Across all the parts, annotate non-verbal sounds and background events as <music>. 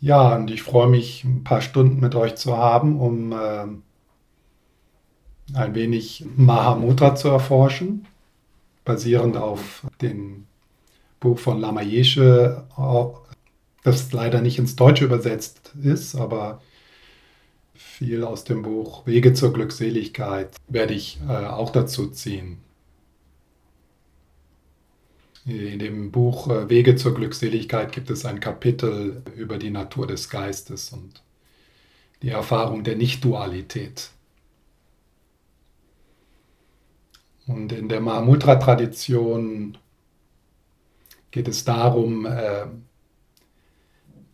Ja, und ich freue mich, ein paar Stunden mit euch zu haben, um äh, ein wenig Mahamudra zu erforschen, basierend auf dem Buch von Lama Yeshe, das leider nicht ins Deutsche übersetzt ist, aber viel aus dem Buch Wege zur Glückseligkeit werde ich äh, auch dazu ziehen. In dem Buch äh, Wege zur Glückseligkeit gibt es ein Kapitel über die Natur des Geistes und die Erfahrung der Nicht-Dualität. Und in der Mahamudra-Tradition geht es darum, äh,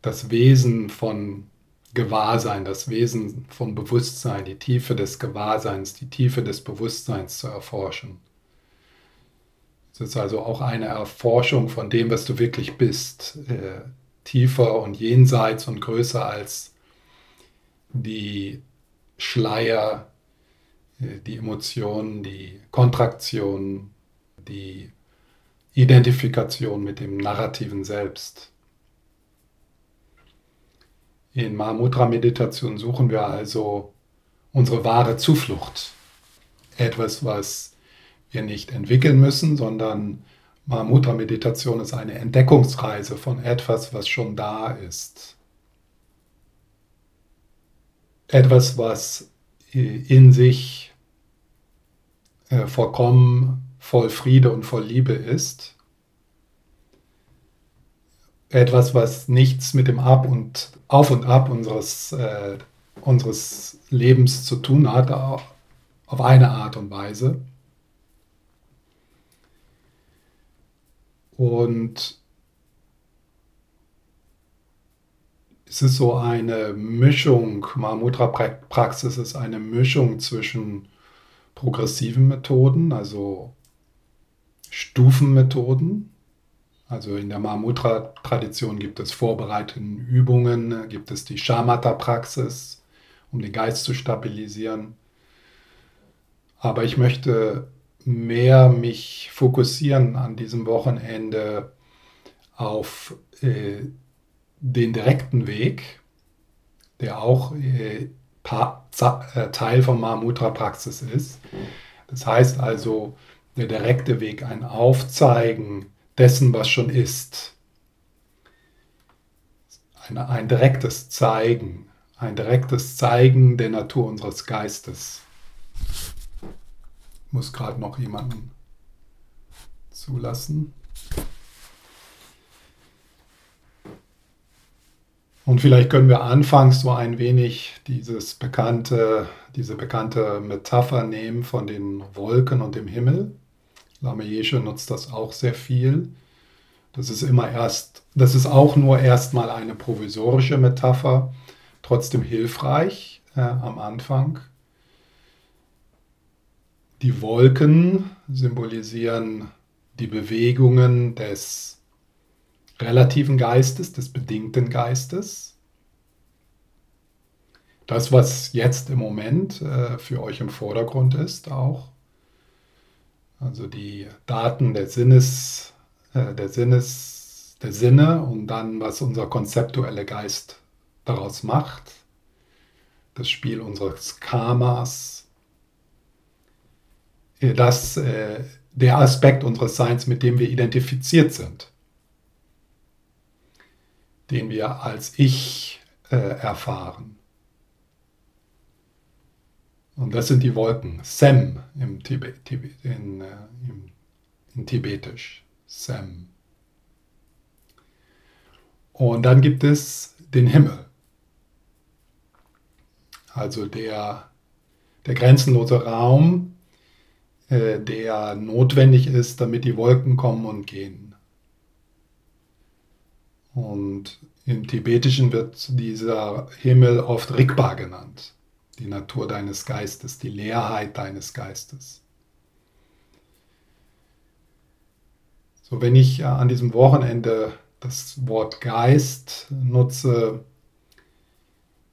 das Wesen von Gewahrsein, das Wesen von Bewusstsein, die Tiefe des Gewahrseins, die Tiefe des Bewusstseins zu erforschen. Es ist also auch eine Erforschung von dem, was du wirklich bist, äh, tiefer und jenseits und größer als die Schleier, äh, die Emotionen, die Kontraktion, die Identifikation mit dem narrativen Selbst. In Mahamudra-Meditation suchen wir also unsere wahre Zuflucht. Etwas, was wir nicht entwickeln müssen, sondern Mahamudra-Meditation ist eine Entdeckungsreise von etwas, was schon da ist. Etwas, was in sich äh, vollkommen voll Friede und voll Liebe ist. Etwas, was nichts mit dem Ab und Auf und Ab unseres, äh, unseres Lebens zu tun hat, auf eine Art und Weise. Und es ist so eine Mischung, Mahamudra-Praxis ist eine Mischung zwischen progressiven Methoden, also Stufenmethoden. Also in der Mahamudra-Tradition gibt es vorbereitende Übungen, gibt es die Shamatha-Praxis, um den Geist zu stabilisieren. Aber ich möchte mehr mich fokussieren an diesem Wochenende auf äh, den direkten Weg, der auch äh, äh Teil von Mahamudra-Praxis ist. Das heißt also, der direkte Weg, ein Aufzeigen dessen, was schon ist. Ein, ein direktes Zeigen, ein direktes Zeigen der Natur unseres Geistes muss gerade noch jemanden zulassen. Und vielleicht können wir anfangs so ein wenig dieses bekannte, diese bekannte Metapher nehmen von den Wolken und dem Himmel. Lama Yeshe nutzt das auch sehr viel. Das ist immer erst, das ist auch nur erstmal eine provisorische Metapher, trotzdem hilfreich äh, am Anfang. Die Wolken symbolisieren die Bewegungen des relativen Geistes, des bedingten Geistes. Das, was jetzt im Moment äh, für euch im Vordergrund ist, auch. Also die Daten der Sinnes, äh, der Sinnes, der Sinne und dann, was unser konzeptueller Geist daraus macht. Das Spiel unseres Karmas, das, äh, der Aspekt unseres Seins, mit dem wir identifiziert sind, den wir als Ich äh, erfahren. Und das sind die Wolken, Sem im Tibet, in, äh, im, in Tibetisch, Sem. Und dann gibt es den Himmel, also der, der grenzenlose Raum, äh, der notwendig ist, damit die Wolken kommen und gehen. Und im Tibetischen wird dieser Himmel oft Rigpa genannt, die Natur deines Geistes, die Leerheit deines Geistes. So, wenn ich äh, an diesem Wochenende das Wort Geist nutze,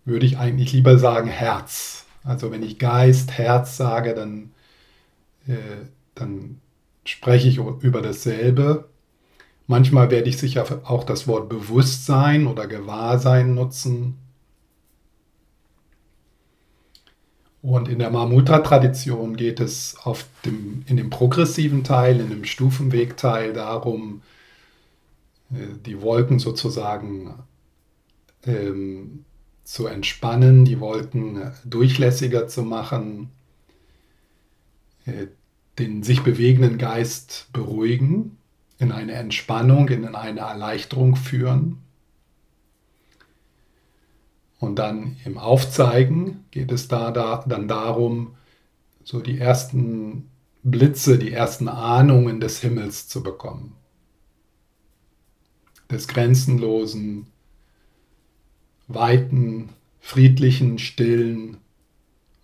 würde ich eigentlich lieber sagen Herz. Also wenn ich Geist, Herz sage, dann äh, dann spreche ich über dasselbe. Manchmal werde ich sicher auch das Wort Bewusstsein oder Gewahrsein nutzen. Und in der Mahamudra-Tradition geht es auf dem, in dem progressiven Teil, in dem Stufenwegteil darum, äh, die Wolken sozusagen ähm, zu entspannen, die Wolken durchlässiger zu machen, den sich bewegenden Geist beruhigen, in eine Entspannung, in eine Erleichterung führen. Und dann im Aufzeigen geht es da, da dann darum, so die ersten Blitze, die ersten Ahnungen des Himmels zu bekommen. Des grenzenlosen, weiten, friedlichen, stillen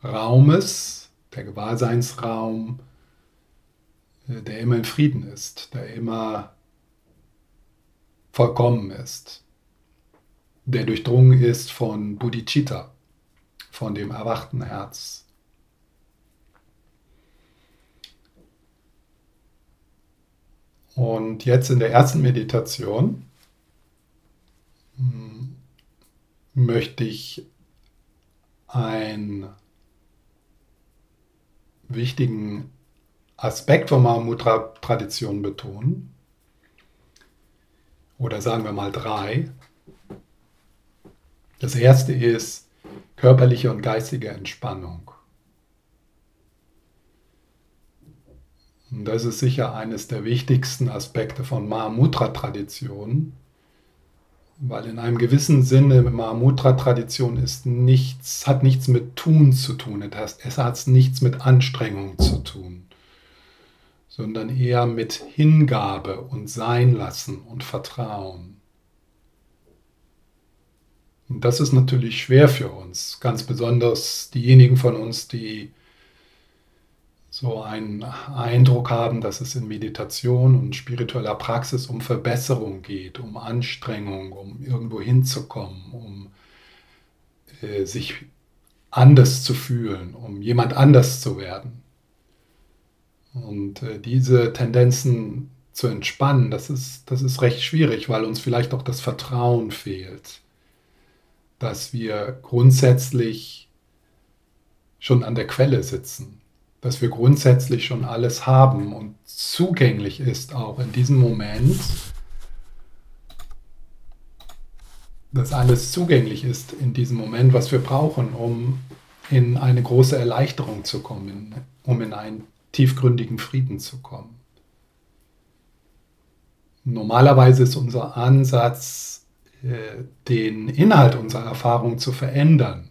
Raumes, der Gewahrseinsraum, äh, der immer in Frieden ist, der immer vollkommen ist der durchdrungen ist von Bodhicitta, von dem erwachten Herz. Und jetzt in der ersten Meditation hm, möchte ich einen wichtigen Aspekt von Mahamudra-Tradition betonen. Oder sagen wir mal drei. Das erste ist körperliche und geistige Entspannung. Und das ist sicher eines der wichtigsten Aspekte von Mahamudra-Traditionen, weil in einem gewissen Sinne Mahamudra-Tradition ist nichts, hat nichts mit Tun zu tun, es hat nichts mit Anstrengung zu tun, sondern eher mit Hingabe und Seinlassen und Vertrauen. Und das ist natürlich schwer für uns, ganz besonders diejenigen von uns, die so einen Eindruck haben, dass es in Meditation und spiritueller Praxis um Verbesserung geht, um Anstrengung, um irgendwo hinzukommen, um äh, sich anders zu fühlen, um jemand anders zu werden. Und äh, diese Tendenzen zu entspannen, das ist, das ist recht schwierig, weil uns vielleicht auch das Vertrauen fehlt dass wir grundsätzlich schon an der Quelle sitzen, dass wir grundsätzlich schon alles haben und zugänglich ist auch in diesem Moment, dass alles zugänglich ist in diesem Moment, was wir brauchen, um in eine große Erleichterung zu kommen, um in einen tiefgründigen Frieden zu kommen. Normalerweise ist unser Ansatz, äh, den Inhalt unserer Erfahrung zu verändern.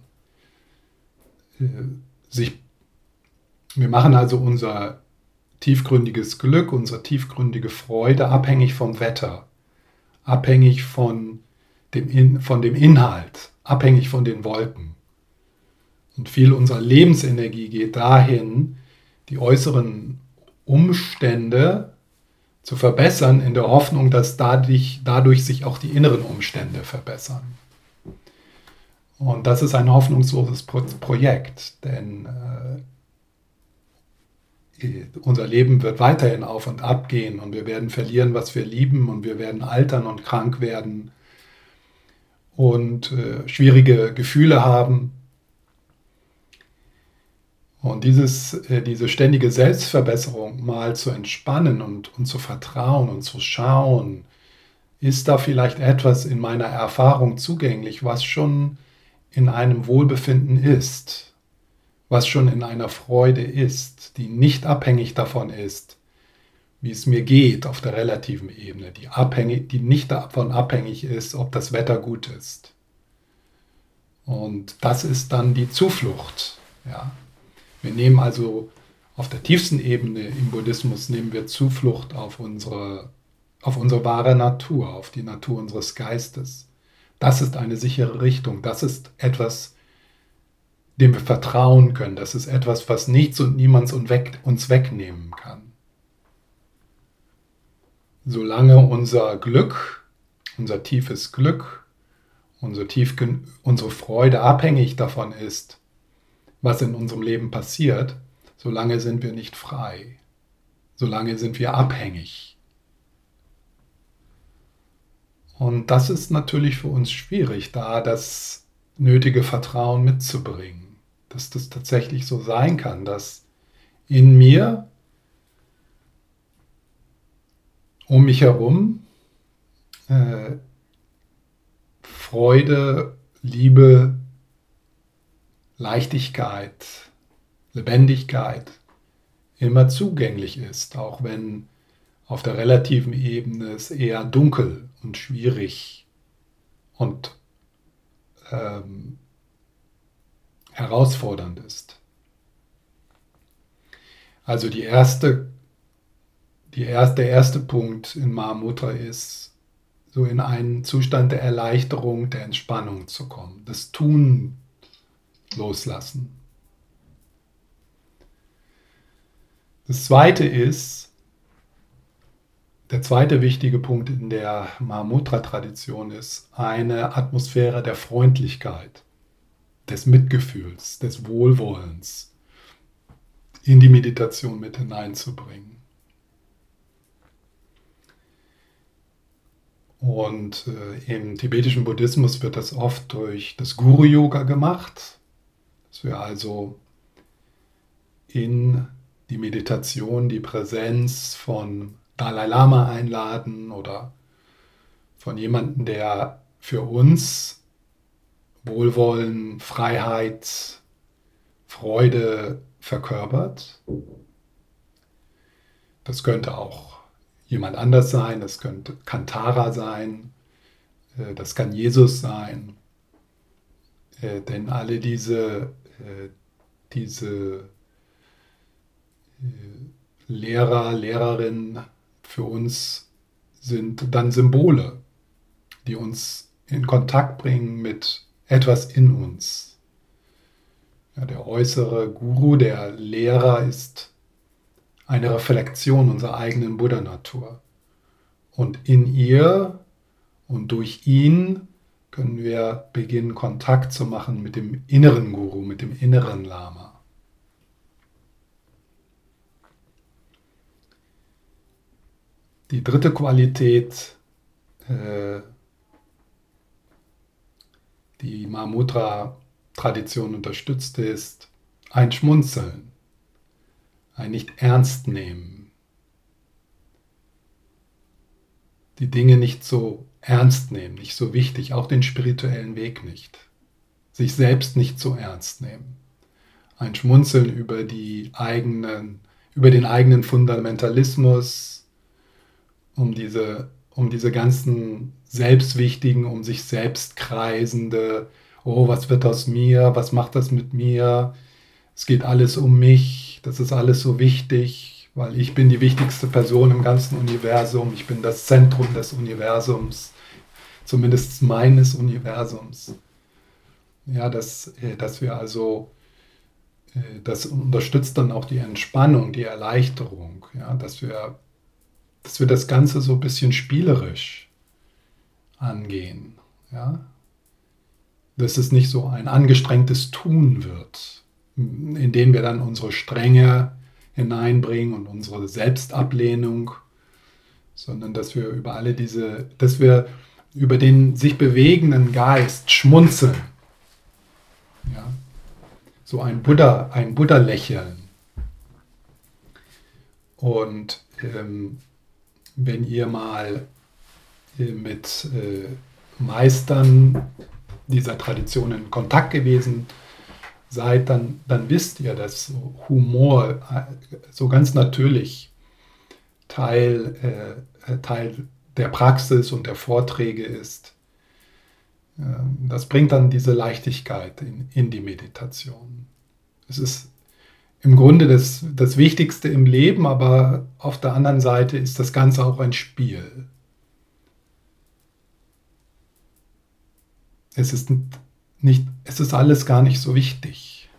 Äh, sich, wir machen also unser tiefgründiges Glück, unsere tiefgründige Freude abhängig vom Wetter, abhängig von dem, In, von dem Inhalt, abhängig von den Wolken. Und viel unserer Lebensenergie geht dahin, die äußeren Umstände zu verbessern, in der Hoffnung, dass dadurch, dadurch sich auch die inneren Umstände verbessern. Und das ist ein hoffnungsloses Pro Projekt, denn äh, unser Leben wird weiterhin auf und ab gehen und wir werden verlieren, was wir lieben und wir werden altern und krank werden und äh, schwierige Gefühle haben. Und dieses, äh, diese ständige Selbstverbesserung mal zu entspannen und, und zu vertrauen und zu schauen, ist da vielleicht etwas in meiner Erfahrung zugänglich, was schon in einem Wohlbefinden ist, was schon in einer Freude ist, die nicht abhängig davon ist, wie es mir geht auf der relativen Ebene, die, abhängig, die nicht davon abhängig ist, ob das Wetter gut ist. Und das ist dann die Zuflucht. Ja. Wir nehmen also auf der tiefsten Ebene im Buddhismus nehmen wir Zuflucht auf unsere, auf unsere wahre Natur, auf die Natur unseres Geistes. Das ist eine sichere Richtung. Das ist etwas, dem wir vertrauen können. Das ist etwas, was nichts und niemand uns wegnehmen kann. Solange unser Glück, unser tiefes Glück, unsere, tief, unsere Freude abhängig davon ist, was in unserem Leben passiert, solange sind wir nicht frei, solange sind wir abhängig. Und das ist natürlich für uns schwierig, da das nötige Vertrauen mitzubringen, dass das tatsächlich so sein kann, dass in mir, um mich herum, äh, Freude, Liebe, Leichtigkeit, Lebendigkeit immer zugänglich ist, auch wenn auf der relativen Ebene es eher dunkel und schwierig und ähm, herausfordernd ist. Also die erste, die erste, der erste Punkt in Mahamudra ist, so in einen Zustand der Erleichterung, der Entspannung zu kommen, das Tun loslassen. Das zweite ist, der zweite wichtige Punkt in der Mahamudra-Tradition ist eine Atmosphäre der Freundlichkeit, des Mitgefühls, des Wohlwollens in die Meditation mit hineinzubringen. Und äh, im tibetischen Buddhismus wird das oft durch das Guru-Yoga gemacht, dass wir also in die Meditation die Präsenz von Dalai Lama einladen oder von jemandem, der für uns Wohlwollen, Freiheit, Freude verkörpert. Das könnte auch jemand anders sein, das könnte Kantara sein, äh, das kann Jesus sein. Äh, denn alle diese, äh, diese Lehrer, Lehrerinnen für uns sind dann Symbole, die uns in Kontakt bringen mit etwas in uns. Ja, der äußere Guru, der Lehrer ist eine Reflexion unserer eigenen Buddha-Natur. Und in ihr und durch ihn können wir beginnen, Kontakt zu machen mit dem inneren Guru, mit dem inneren Lama. Die dritte Qualität, äh, die Mahamudra-Tradition unterstützt, ist ein Schmunzeln, ein nicht ernst nehmen, die Dinge nicht so ernst nehmen, nicht so wichtig, auch den spirituellen Weg nicht, sich selbst nicht so ernst nehmen, ein Schmunzeln über die eigenen, über den eigenen Fundamentalismus, um diese, um diese ganzen selbstwichtigen, um sich selbst kreisende, oh, was wird aus mir, was macht das mit mir, es geht alles um mich, das ist alles so wichtig, weil ich bin die wichtigste Person im ganzen Universum, ich bin das Zentrum des Universums, zumindest meines Universums. Ja, dass, äh, dass wir also, äh, das unterstützt dann auch die Entspannung, die Erleichterung, ja, dass wir dass wir das Ganze so ein bisschen spielerisch angehen. Ja? Dass es nicht so ein angestrengtes Tun wird, in dem wir dann unsere Strenge hineinbringen und unsere Selbstablehnung, sondern dass wir über alle diese, dass wir über den sich bewegenden Geist schmunzeln. Ja? So ein Buddha, ein Buddha-Lächeln. Und ähm, wenn ihr mal mit äh, Meistern dieser Tradition in Kontakt gewesen seid, dann, dann wisst ihr, dass Humor äh, so ganz natürlich Teil, äh, Teil der Praxis und der Vorträge ist. Ähm, das bringt dann diese Leichtigkeit in, in die Meditation. Es ist im Grunde das, das Wichtigste im Leben, aber auf der anderen Seite ist das Ganze auch ein Spiel. Es ist nicht, es ist alles gar nicht so wichtig.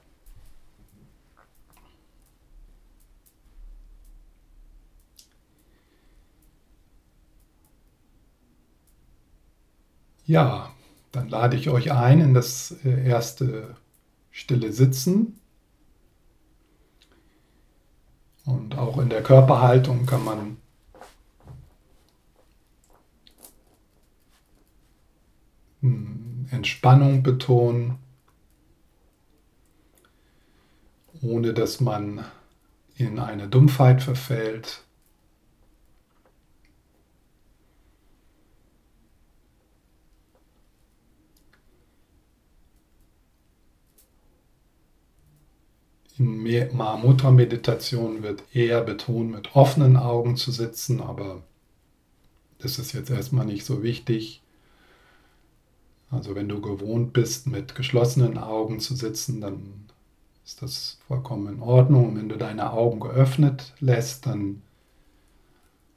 Ja, dann lade ich euch ein in das äh, erste stille Sitzen. Und auch in der Körperhaltung kann man hm, Entspannung betonen, ohne dass man in eine Dumpfheit verfällt. In Mahamudra-Meditation wird eher betont, mit offenen Augen zu sitzen, aber das ist jetzt erstmal nicht so wichtig. Also wenn du gewohnt bist, mit geschlossenen Augen zu sitzen, dann ist das vollkommen in Ordnung. Und wenn du deine Augen geöffnet lässt, dann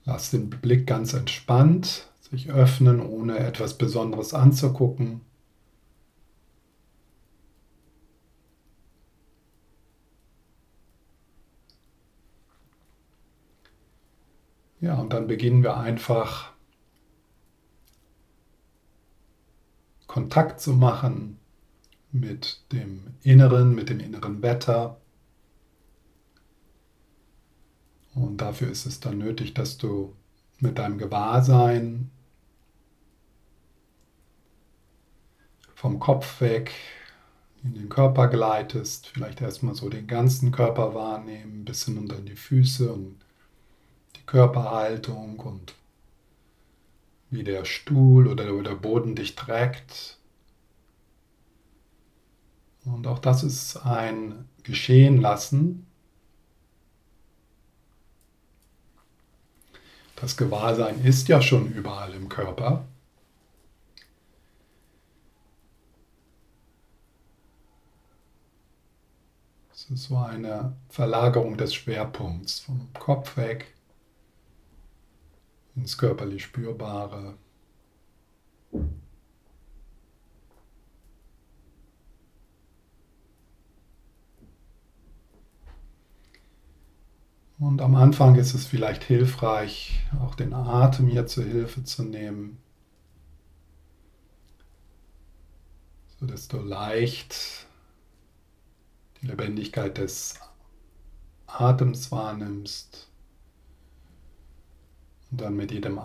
lass den Blick ganz entspannt sich öffnen, ohne etwas Besonderes anzugucken. Ja, und dann beginnen wir einfach Kontakt zu machen mit dem Inneren, mit dem inneren Wetter. Und dafür ist es dann nötig, dass du mit deinem Gewahrsein vom Kopf weg in den Körper gleitest, vielleicht erstmal so den ganzen Körper wahrnehmen, bis hinunter in die Füße und Körperhaltung und wie der Stuhl oder der Boden dich trägt. Und auch das ist ein Geschehen lassen. Das Gewahrsein ist ja schon überall im Körper. Es ist so eine Verlagerung des Schwerpunkts vom Kopf weg ins körperlich Spürbare. Und am Anfang ist es vielleicht hilfreich, auch den Atem hier zur Hilfe zu nehmen, sodass du leicht die Lebendigkeit des Atems wahrnimmst. Und dann mit jedem,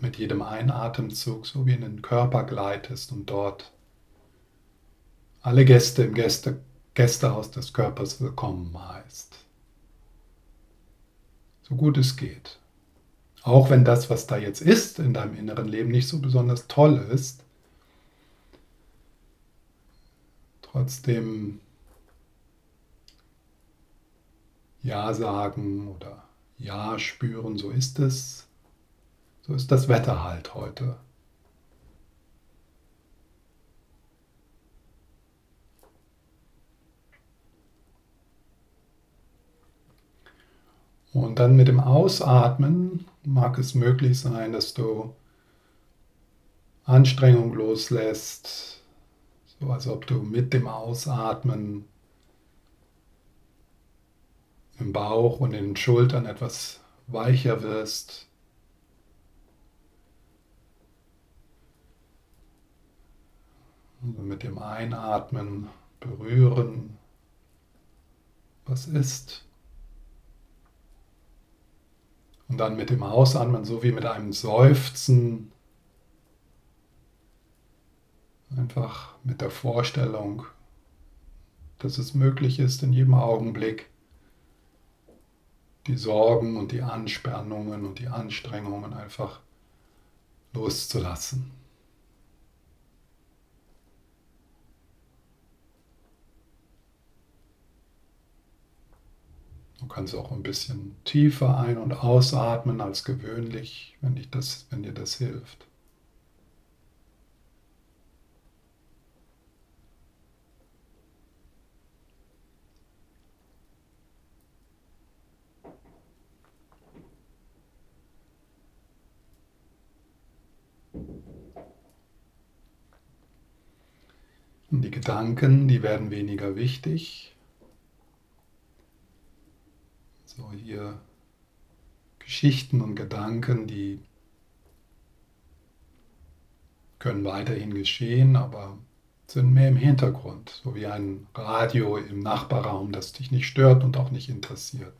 mit jedem Einatemzug so wie in den Körper gleitest und dort alle Gäste im Gäste, Gästehaus des Körpers willkommen heißt. So gut es geht. Auch wenn das, was da jetzt ist in deinem inneren Leben, nicht so besonders toll ist, trotzdem Ja sagen oder ja spüren, so ist es. So ist das Wetter halt heute. Und dann mit dem Ausatmen mag es möglich sein, dass du Anstrengung loslässt, so als ob du mit dem Ausatmen im Bauch und in den Schultern etwas weicher wirst. Also mit dem Einatmen berühren, was ist. Und dann mit dem Ausatmen, so wie mit einem Seufzen, einfach mit der Vorstellung, dass es möglich ist, in jedem Augenblick die Sorgen und die Anspannungen und die Anstrengungen einfach loszulassen. Du kannst auch ein bisschen tiefer ein- und ausatmen als gewöhnlich, wenn, dich das, wenn dir das hilft. Und die Gedanken, die werden weniger wichtig. So hier Geschichten und Gedanken, die können weiterhin geschehen, aber sind mehr im Hintergrund, so wie ein Radio im Nachbarraum, das dich nicht stört und auch nicht interessiert.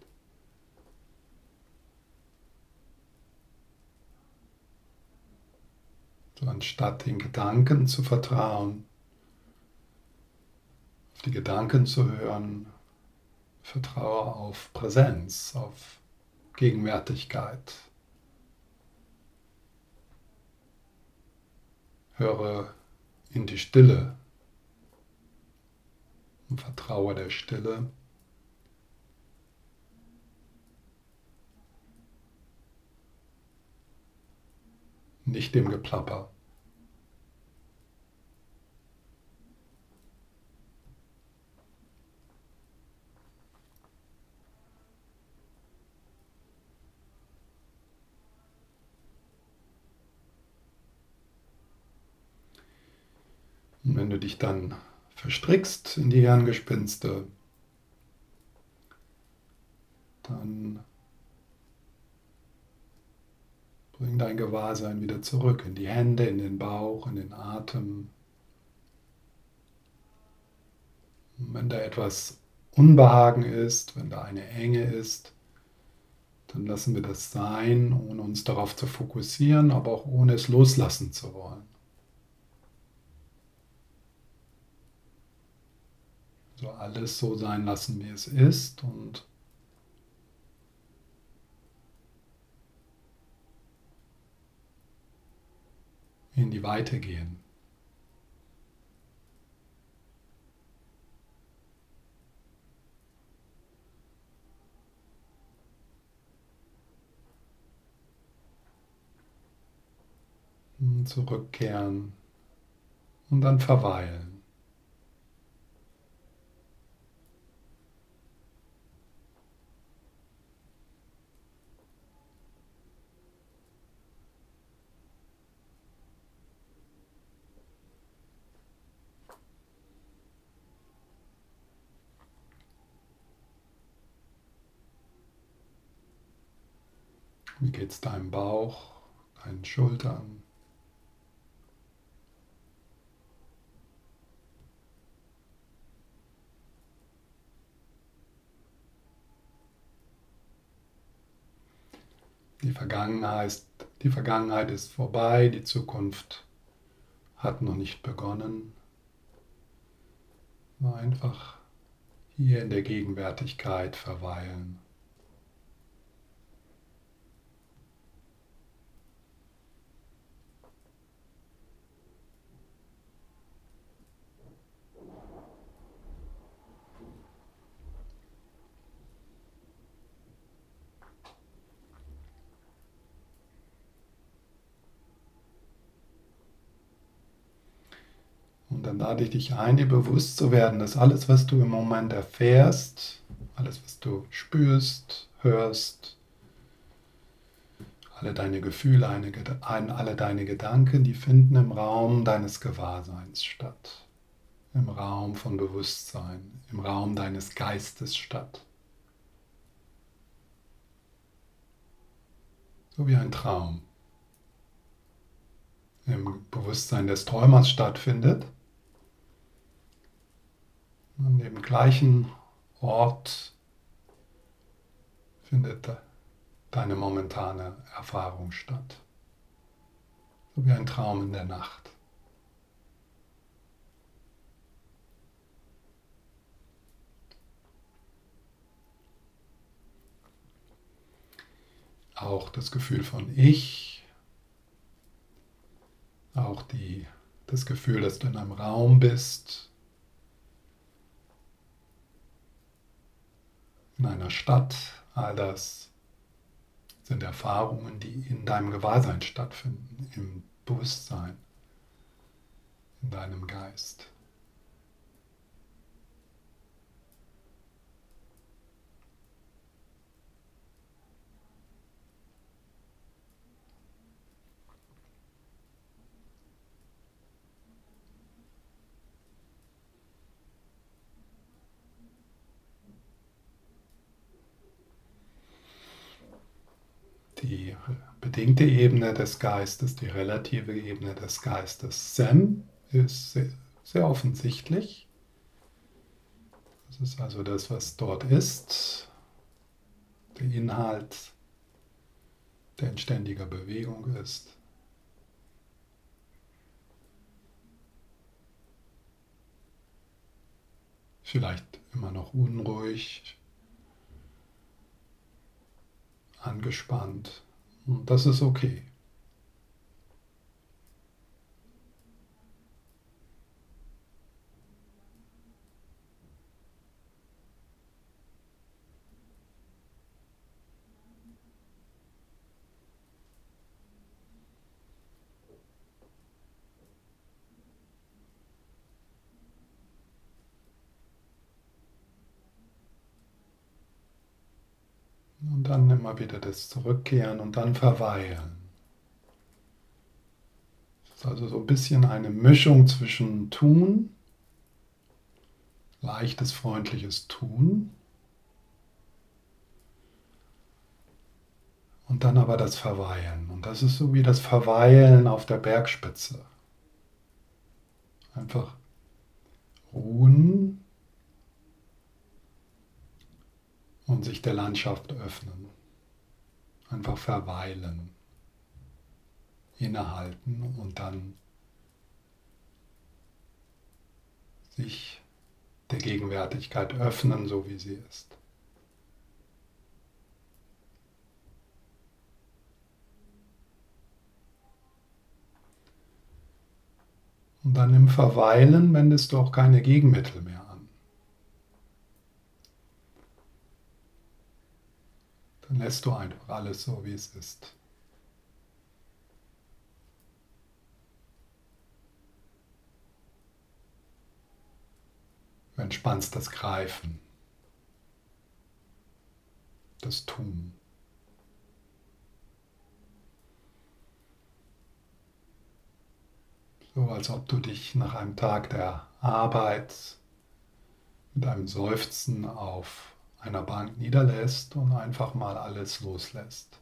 So anstatt den Gedanken zu vertrauen, die Gedanken zu hören, vertraue auf Präsenz, auf Gegenwärtigkeit. Höre in die Stille und vertraue der Stille. Nicht dem Geplapper. Und wenn du dich dann verstrickst in die Hirngespinste, dann bring dein Gewahrsein wieder zurück in die Hände, in den Bauch, in den Atem. Und wenn da etwas Unbehagen ist, wenn da eine Enge ist, dann lassen wir das sein, ohne uns darauf zu fokussieren, aber auch ohne es loslassen zu wollen. So alles so sein lassen, wie es ist und in die Weite gehen. Zurückkehren und dann verweilen. Wie geht es deinem Bauch, deinen Schultern? Die Vergangenheit, die Vergangenheit ist vorbei, die Zukunft hat noch nicht begonnen. Nur einfach hier in der Gegenwärtigkeit verweilen. Und dann lade ich dich ein, dir bewusst zu werden, dass alles, was du im Moment erfährst, alles, was du spürst, hörst, alle deine Gefühle, alle deine Gedanken, die finden im Raum deines Gewahrseins statt. Im Raum von Bewusstsein, im Raum deines Geistes statt. So wie ein Traum im Bewusstsein des Träumers stattfindet an dem gleichen Ort findet deine momentane Erfahrung statt. So wie ein Traum in der Nacht. Auch das Gefühl von Ich, auch die, das Gefühl, dass du in einem Raum bist, in einer Stadt, all das sind Erfahrungen, die in deinem Gewahrsein stattfinden, im Bewusstsein, in deinem Geist. bedingte Ebene des Geistes, die relative Ebene des Geistes. Zen ist sehr, sehr offensichtlich. Das ist also das, was dort ist, der Inhalt, der in ständiger Bewegung ist. Vielleicht immer noch unruhig, angespannt. Das ist okay. Und dann immer wieder das Zurückkehren und dann verweilen. Das ist also so ein bisschen eine Mischung zwischen Tun, leichtes, freundliches Tun und dann aber das Verweilen. Und das ist so wie das Verweilen auf der Bergspitze. Einfach ruhen und sich der Landschaft öffnen. Einfach verweilen, innehalten und dann sich der Gegenwärtigkeit öffnen, so wie sie ist. Und dann im Verweilen wendest du auch keine Gegenmittel mehr Dann lässt du einfach alles so, wie es ist. Du entspannst das Greifen, das Tun. So als ob du dich nach einem Tag der Arbeit mit einem Seufzen auf einer Bank niederlässt und einfach mal alles loslässt.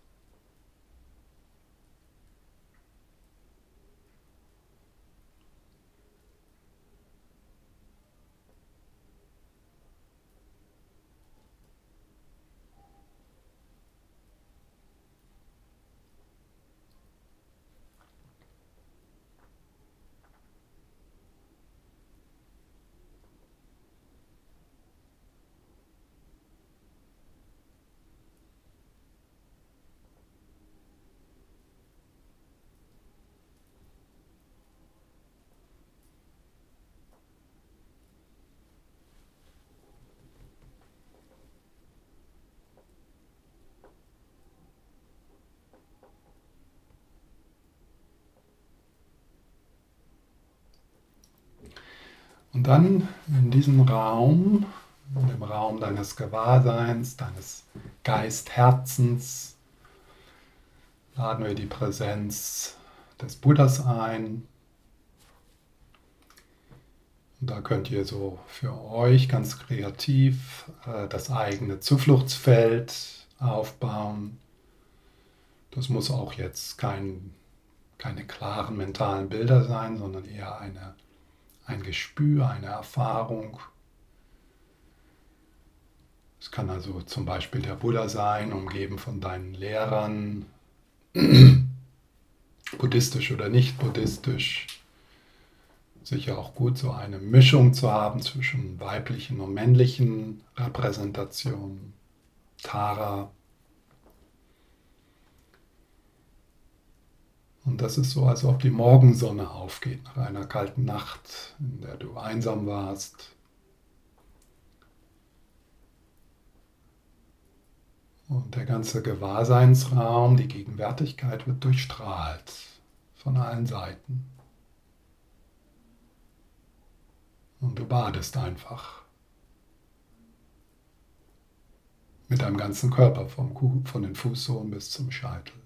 Dann in diesem Raum, in dem Raum deines Gewahrseins, deines Geistherzens, laden wir die Präsenz des Buddhas ein. Und da könnt ihr so für euch ganz kreativ äh, das eigene Zufluchtsfeld aufbauen. Das muss auch jetzt kein, keine klaren mentalen Bilder sein, sondern eher eine ein Gespür, eine Erfahrung. Es kann also zum Beispiel der Buddha sein, umgeben von deinen Lehrern, <clears throat> buddhistisch oder nicht buddhistisch. Sicher auch gut, so eine Mischung zu haben zwischen weiblichen und männlichen Repräsentationen. Tara, Und das ist so, als ob die Morgensonne aufgeht nach einer kalten Nacht, in der du einsam warst. Und der ganze Gewahrseinsraum, die Gegenwärtigkeit wird durchstrahlt von allen Seiten. Und du badest einfach mit deinem ganzen Körper, vom, von den Fußsohlen bis zum Scheitel.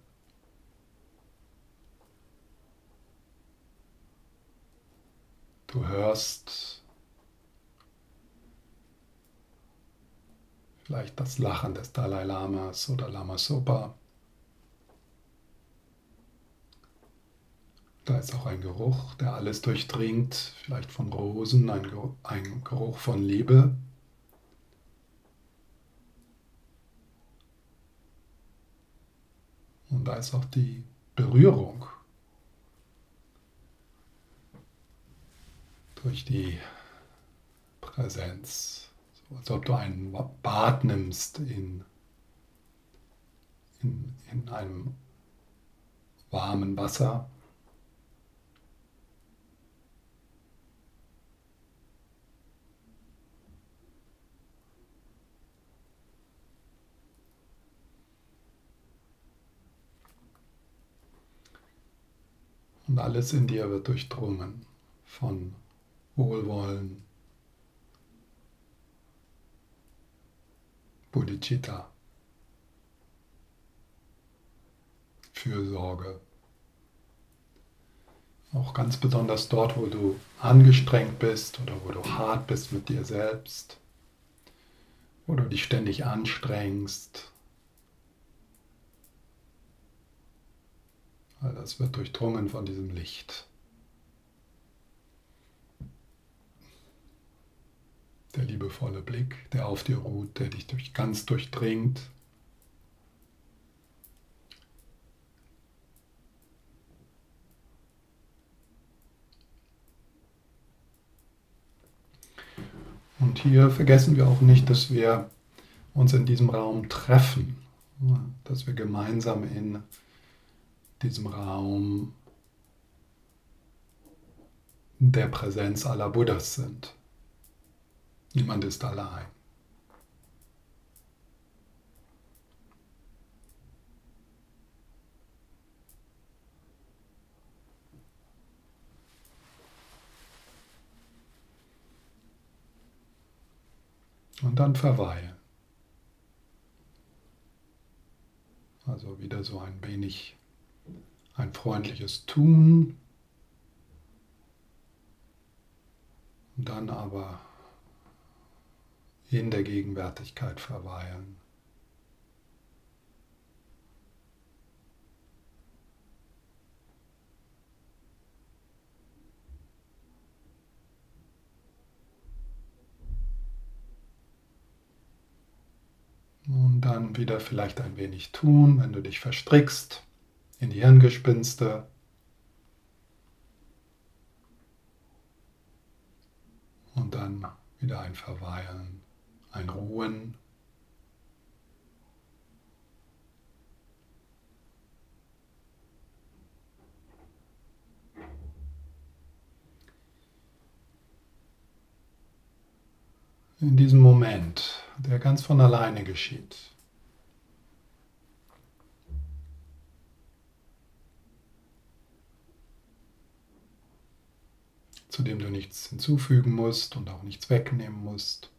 Du hörst vielleicht das Lachen des Dalai Lamas oder Lama Sopa. Da ist auch ein Geruch, der alles durchdringt, vielleicht von Rosen, ein Geruch, ein Geruch von Liebe. Und da ist auch die Berührung durch die Präsenz. So, als ob du ein Bad nimmst in, in, in einem warmen Wasser. Und alles in dir wird durchdrungen von Wohlwollen, Bodhicitta, Fürsorge. Auch ganz besonders dort, wo du angestrengt bist oder wo du hart bist mit dir selbst, wo du dich ständig anstrengst. All das wird durchdrungen von diesem Licht. der liebevolle Blick, der auf dir ruht, der dich durch, ganz durchdringt. Und hier vergessen wir auch nicht, dass wir uns in diesem Raum treffen, dass wir gemeinsam in diesem Raum der Präsenz aller Buddhas sind. Niemand ist allein. Und dann verweilen. Also wieder so ein wenig ein freundliches Tun. Und dann aber in der Gegenwärtigkeit verweilen. Und dann wieder vielleicht ein wenig tun, wenn du dich verstrickst in die Hirngespinste. Und dann wieder ein Verweilen ein Ruhen. In diesem Moment, der ganz von alleine geschieht. zu dem du nichts hinzufügen musst und auch nichts wegnehmen musst.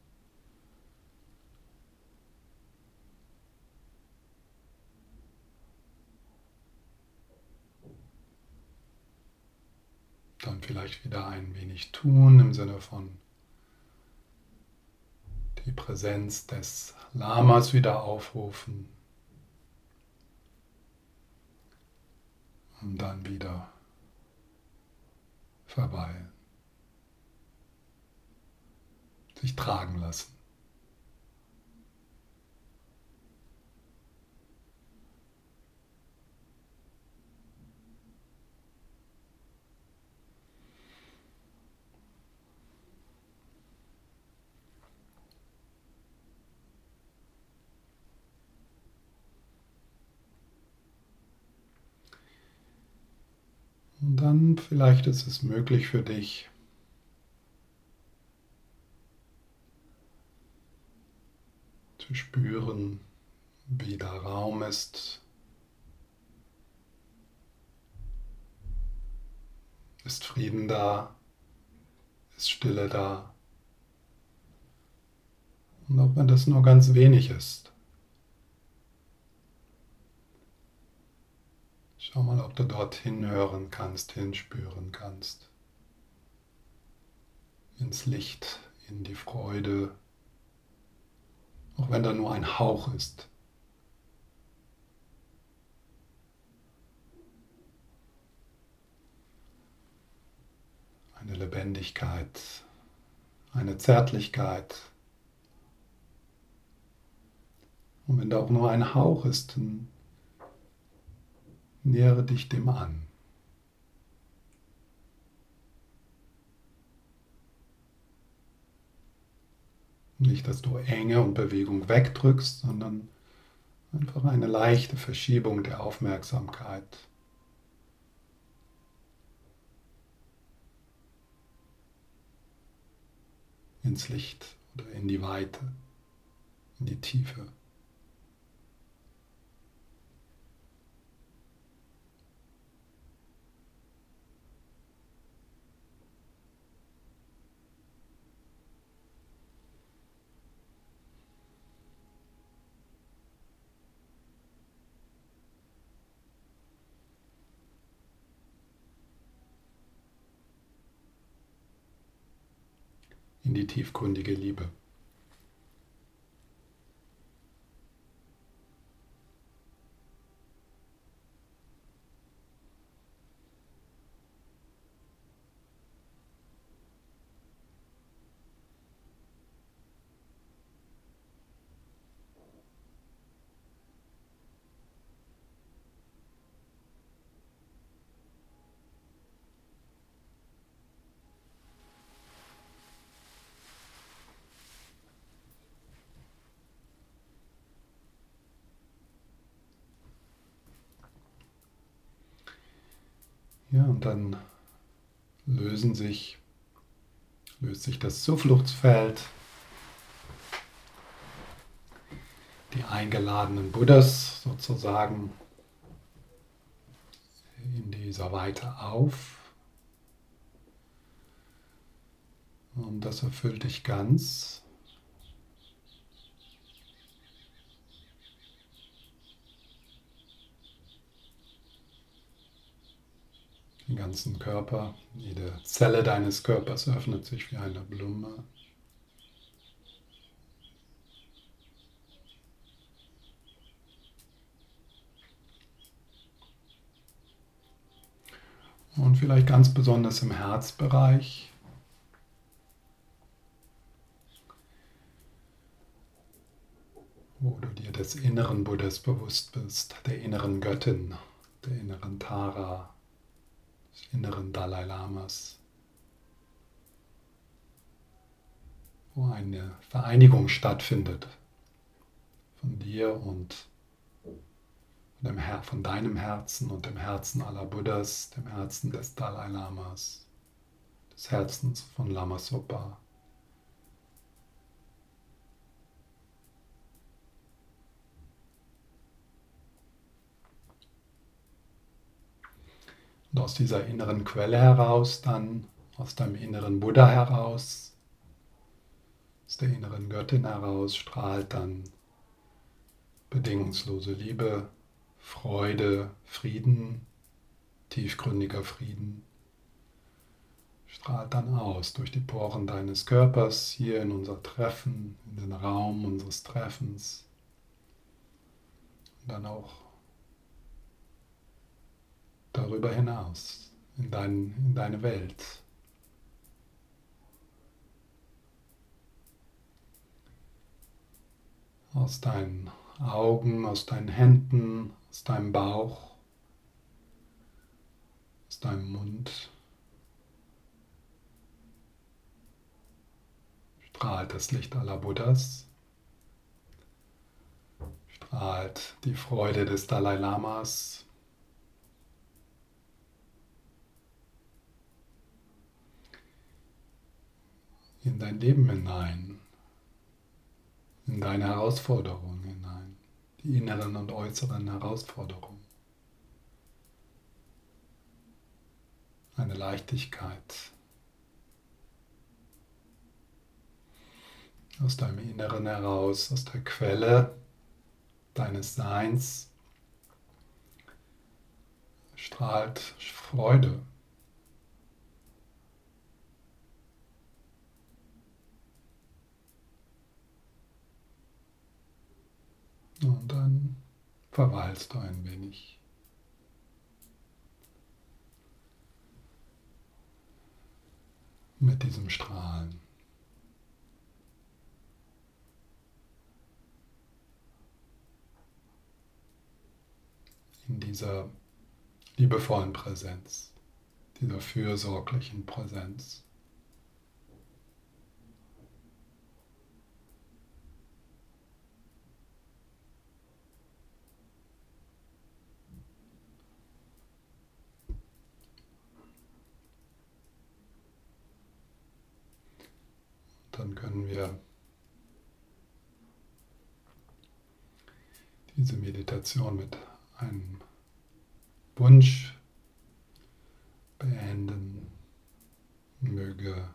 Dann vielleicht wieder ein wenig tun im Sinne von die Präsenz des Lamas wieder aufrufen. Und dann wieder verweilen. Sich tragen lassen. Und dann vielleicht ist es möglich für dich, zu spüren, wie der Raum ist. Ist Frieden da? Ist Stille da? Und auch wenn das nur ganz wenig ist, Schau mal, ob du dort hinhören kannst, hinspüren kannst. Ins Licht, in die Freude, auch wenn da nur ein Hauch ist. Eine Lebendigkeit, eine Zärtlichkeit. Und wenn da auch nur ein Hauch ist, dann Nähere dich dem an. Nicht, dass du Enge und Bewegung wegdrückst, sondern einfach eine leichte Verschiebung der Aufmerksamkeit. ins Licht oder in die Weite, in die Tiefe. In die tiefgründige Liebe. Ja, und dann lösen sich, löst sich das Zufluchtsfeld. Die eingeladenen Buddhas sozusagen in dieser Weite auf. Und das erfüllt dich ganz. Ganzen Körper. Jede Zelle deines Körpers öffnet sich wie eine Blume. Und vielleicht ganz besonders im Herzbereich. wo du dir des inneren Buddhas bewusst bist, der inneren Göttin, der inneren Tara, des inneren Dalai Lamas, wo eine Vereinigung stattfindet von dir und von deinem Herzen und dem Herzen aller Buddhas, dem Herzen des Dalai Lamas, des Herzens von Lama Sopa. Und aus dieser inneren Quelle heraus, dann aus deinem inneren Buddha heraus, aus der inneren Göttin heraus strahlt dann bedingungslose Liebe, Freude, Frieden, tiefgründiger Frieden. Strahlt dann aus durch die Poren deines Körpers hier in unser Treffen, in den Raum unseres Treffens. Und dann auch darüber hinaus, in, dein, in deine Welt. Aus deinen Augen, aus deinen Händen, aus deinem Bauch, aus deinem Mund. Strahlt das Licht aller Buddhas, strahlt die Freude des Dalai Lamas, in dein Leben hinein, in deine Herausforderungen hinein, die inneren und äußeren Herausforderungen. Eine Leichtigkeit aus deinem Inneren heraus, aus der Quelle deines Seins strahlt Freude. Und dann verweilst du ein wenig. Mit diesem Strahlen. In dieser liebevollen Präsenz, dieser fürsorglichen Präsenz. Dann können wir diese Meditation mit einem Wunsch beenden. Möge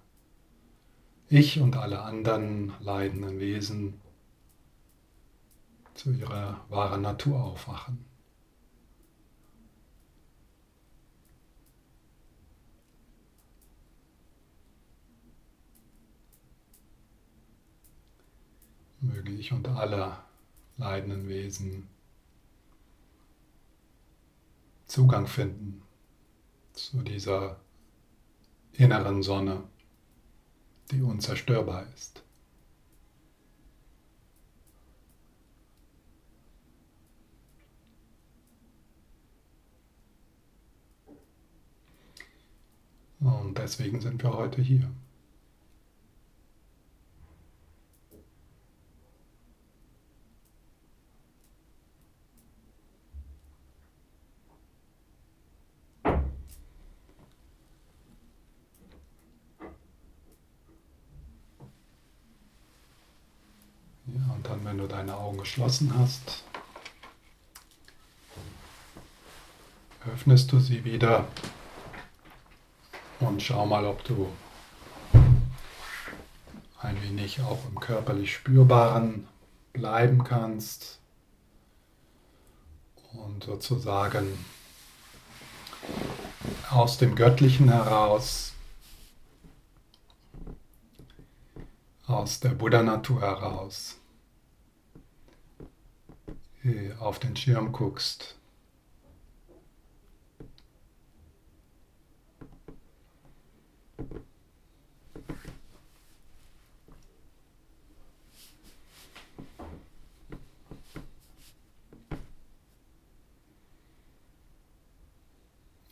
ich und alle anderen leidenden Wesen zu ihrer wahren Natur aufwachen. Möge ich und alle leidenden Wesen Zugang finden zu dieser inneren Sonne, die unzerstörbar ist. Und deswegen sind wir heute hier. deine Augen geschlossen hast, öffnest du sie wieder und schau mal, ob du ein wenig auch im körperlich Spürbaren bleiben kannst und sozusagen aus dem Göttlichen heraus, aus der Buddha-Natur heraus auf den Schirm guckst.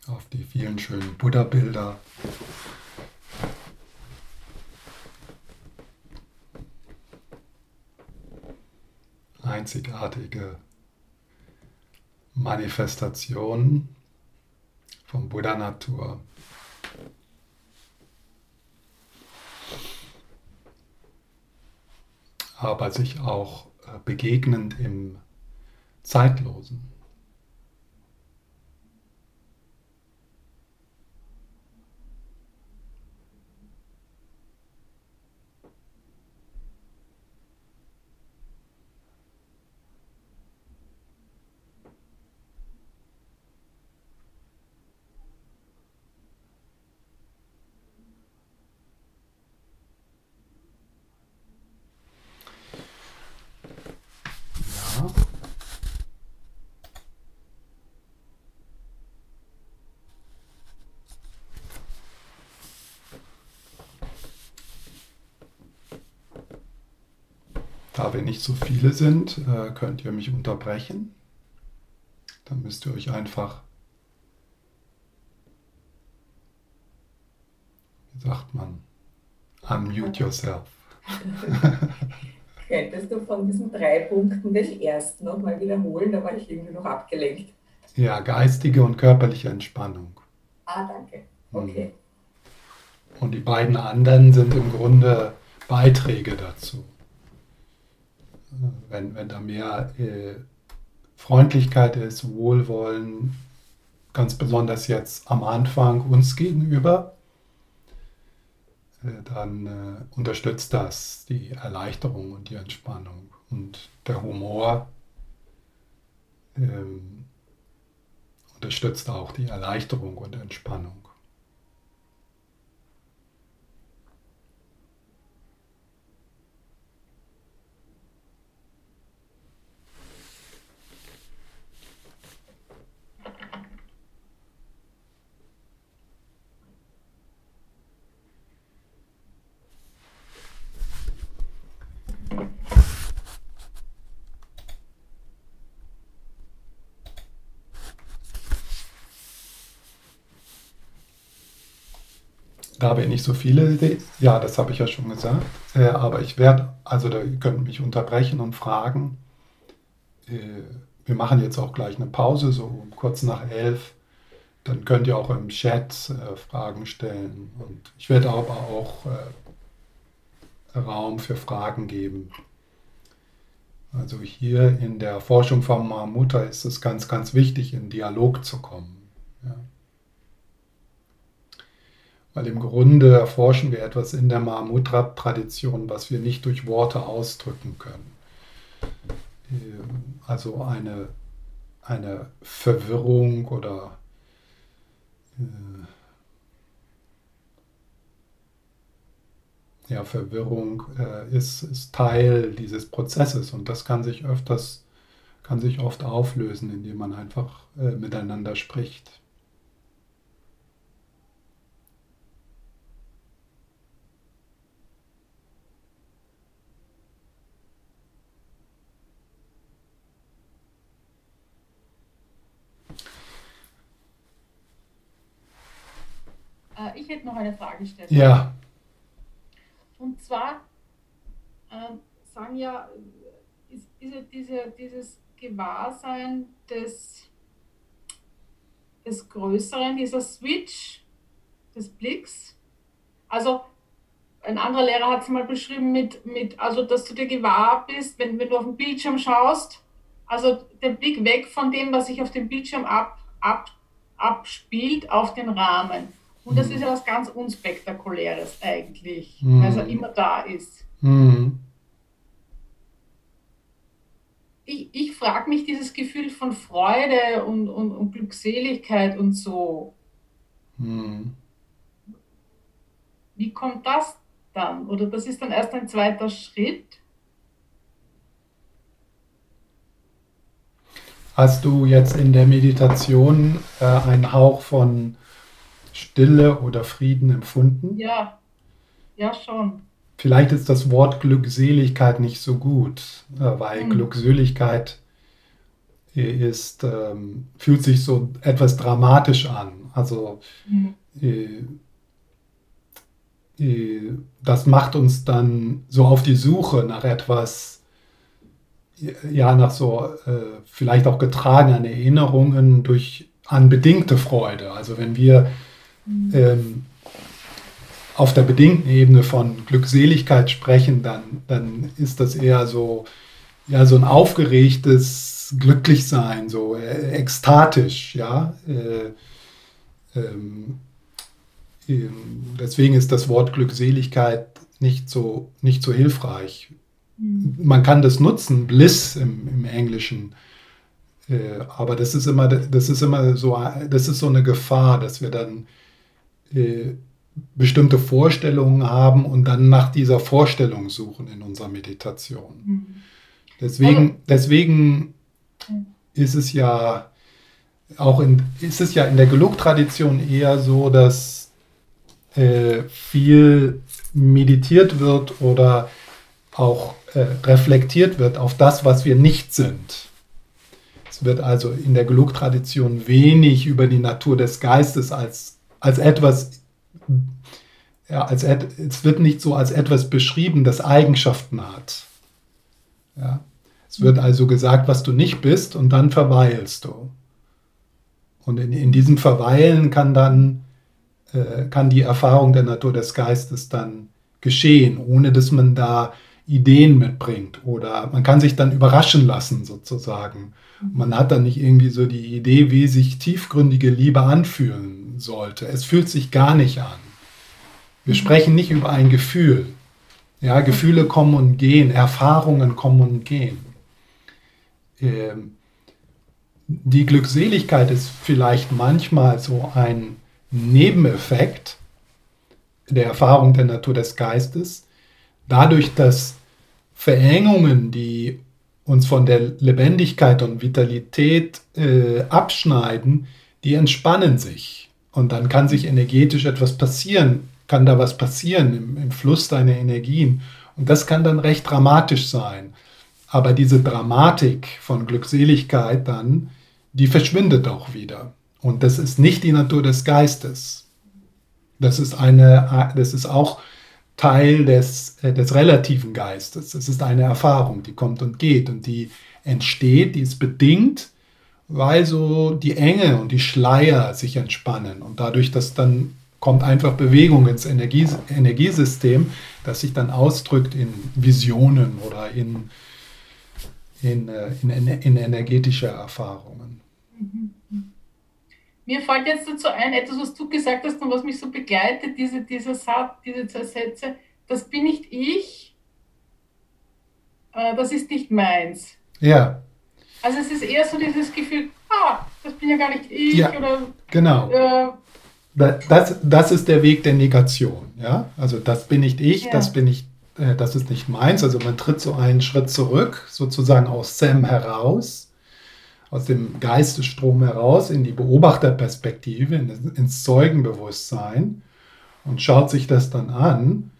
Auf die vielen schönen Buddha-Bilder. einzigartige Manifestation vom Buddha-Natur. aber sich auch äh, begegnend im Zeitlosen. Wir nicht so viele sind, äh, könnt ihr mich unterbrechen. Dann müsst ihr euch einfach, wie sagt man, unmute yourself. <laughs> Könntest du von diesen drei Punkten den ersten nochmal wiederholen? Da war ich irgendwie noch abgelenkt. Ja, geistige und körperliche Entspannung. Ah, danke. Okay. Und die beiden anderen sind im Grunde Beiträge dazu wenn, wenn da mehr äh, Freundlichkeit ist, Wohlwollen, ganz besonders jetzt am Anfang uns gegenüber, äh, dann äh, unterstützt das die Erleichterung und die Entspannung. Und der Humor ähm, unterstützt auch die Erleichterung und Entspannung. Da habe ich nicht so viele, ja, das habe ich ja schon gesagt, äh, aber ich werde, also da, könnt mich unterbrechen und fragen. Äh, wir machen jetzt auch gleich eine Pause, so kurz nach elf. Dann könnt ihr auch im Chat äh, Fragen stellen. Und ich werde aber auch Raum für Fragen geben. Also hier in der Forschung von Mahamudra ist es ganz, ganz wichtig, in Dialog zu kommen. Ja. Weil im Grunde erforschen wir etwas in der Mahamudra-Tradition, was wir nicht durch Worte ausdrücken können. Also eine, eine Verwirrung oder äh, ja, Verwirrung äh, ist, ist Teil dieses Prozesses und das kann sich öfters, kann sich oft auflösen, indem man einfach äh, miteinander spricht. Äh, ich hätte noch eine Frage gestellt. Ja. Und zwar äh, sagen ja, ist, ist diese, dieses Gewahrsein des, des Größeren, dieser Switch des Blicks. Also ein anderer Lehrer hat es mal beschrieben mit, mit, also dass du dir gewahr bist, wenn, wenn du auf den Bildschirm schaust, also der Blick weg von dem, was sich auf dem Bildschirm ab, ab, abspielt, auf den Rahmen. Und das ist ja was ganz Unspektakuläres eigentlich, mhm. weil es ja immer da ist. Mhm. Ich, ich frage mich dieses Gefühl von Freude und, und, und Glückseligkeit und so. Mhm. Wie kommt das dann? Oder das ist dann erst ein zweiter Schritt? Hast du jetzt in der Meditation äh, einen Hauch von Stille oder Frieden empfunden? Ja, ja schon. Vielleicht ist das Wort Glückseligkeit nicht so gut, äh, weil hm. Glückseligkeit ist, ähm, fühlt sich so etwas dramatisch an. Also hm. äh, äh, das macht uns dann so auf die Suche nach etwas, ja, nach so äh, vielleicht auch getragen an Erinnerungen durch an bedingte Freude. Also wenn wir ähm, auf der bedingten Ebene von Glückseligkeit sprechen, dann, dann ist das eher so, ja, so ein aufgeregtes Glücklichsein, so äh, ekstatisch, ja. Äh, ähm, ähm, deswegen ist das Wort Glückseligkeit nicht so, nicht so hilfreich. Mhm. Man kann das nutzen, Bliss im, im Englischen, äh, aber das ist immer, das ist immer so, das ist so eine Gefahr, dass wir dann äh, bestimmte Vorstellungen haben und dann nach dieser Vorstellung suchen in unserer Meditation. Mhm. Deswegen, deswegen ist es ja auch in, ist es ja in der Gelug-Tradition eher so, dass äh, viel meditiert wird oder auch äh, reflektiert wird auf das, was wir nicht sind. Es wird also in der Gelug-Tradition wenig über die Natur des Geistes als als etwas, ja, als et, es wird nicht so als etwas beschrieben, das Eigenschaften hat. Ja. Es wird also gesagt, was du nicht bist, und dann verweilst du. Und in, in diesem Verweilen kann dann äh, kann die Erfahrung der Natur des Geistes dann geschehen, ohne dass man da Ideen mitbringt oder man kann sich dann überraschen lassen sozusagen. Man hat dann nicht irgendwie so die Idee, wie sich tiefgründige Liebe anfühlen sollte. Es fühlt sich gar nicht an. Wir sprechen nicht über ein Gefühl. Ja, Gefühle kommen und gehen, Erfahrungen kommen und gehen. Ähm, die Glückseligkeit ist vielleicht manchmal so ein Nebeneffekt der Erfahrung der Natur des Geistes, dadurch, dass Verengungen, die uns von der Lebendigkeit und Vitalität äh, abschneiden, die entspannen sich. Und dann kann sich energetisch etwas passieren, kann da was passieren im, im Fluss deiner Energien. Und das kann dann recht dramatisch sein. Aber diese Dramatik von Glückseligkeit dann, die verschwindet auch wieder. Und das ist nicht die Natur des Geistes. Das ist, eine, das ist auch Teil des, äh, des relativen Geistes. Es ist eine Erfahrung, die kommt und geht und die entsteht, die ist bedingt, weil so die Enge und die Schleier sich entspannen und dadurch, dass dann kommt einfach Bewegung ins Energie, Energiesystem, das sich dann ausdrückt in Visionen oder in, in, äh, in, in energetische Erfahrungen. Mir fällt jetzt dazu ein, etwas, was du gesagt hast und was mich so begleitet, diese, dieser Satz, diese zwei Sätze, das bin nicht ich, äh, das ist nicht meins. Ja. Also es ist eher so dieses Gefühl, ah, das bin ja gar nicht ich. Ja, oder, genau. Äh, das, das ist der Weg der Negation. Ja? Also das bin nicht ich, Ja. das bin ich, äh, das ist nicht meins. Also man tritt so einen Schritt zurück, sozusagen aus Sam heraus, aus dem Geistesstrom heraus in die Beobachterperspektive, in, ins Zeugenbewusstsein und schaut sich das dann an.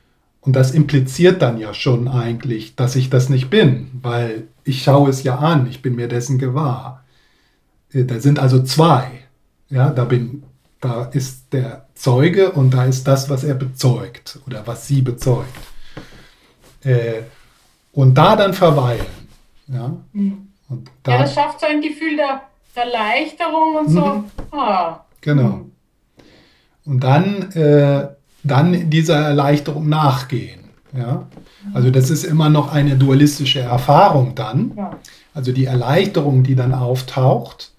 Und das impliziert dann ja schon eigentlich, dass ich das nicht bin, weil ich schaue es ja an, ich bin mir dessen gewahr. Äh, Da sind also zwei. Ja, da bin, da ist der Zeuge und da ist das, was er bezeugt oder was sie bezeugt. Äh, und da dann verweilen. Ja, hm. und ja, da, das schafft so ein Gefühl der, der Erleichterung und so. Mhm. Ah, genau. Und dann, äh, dann dieser Erleichterung nachgehen. Ja? Also das ist immer noch eine dualistische Erfahrung dann. ja. Also die Erleichterung, die dann auftaucht,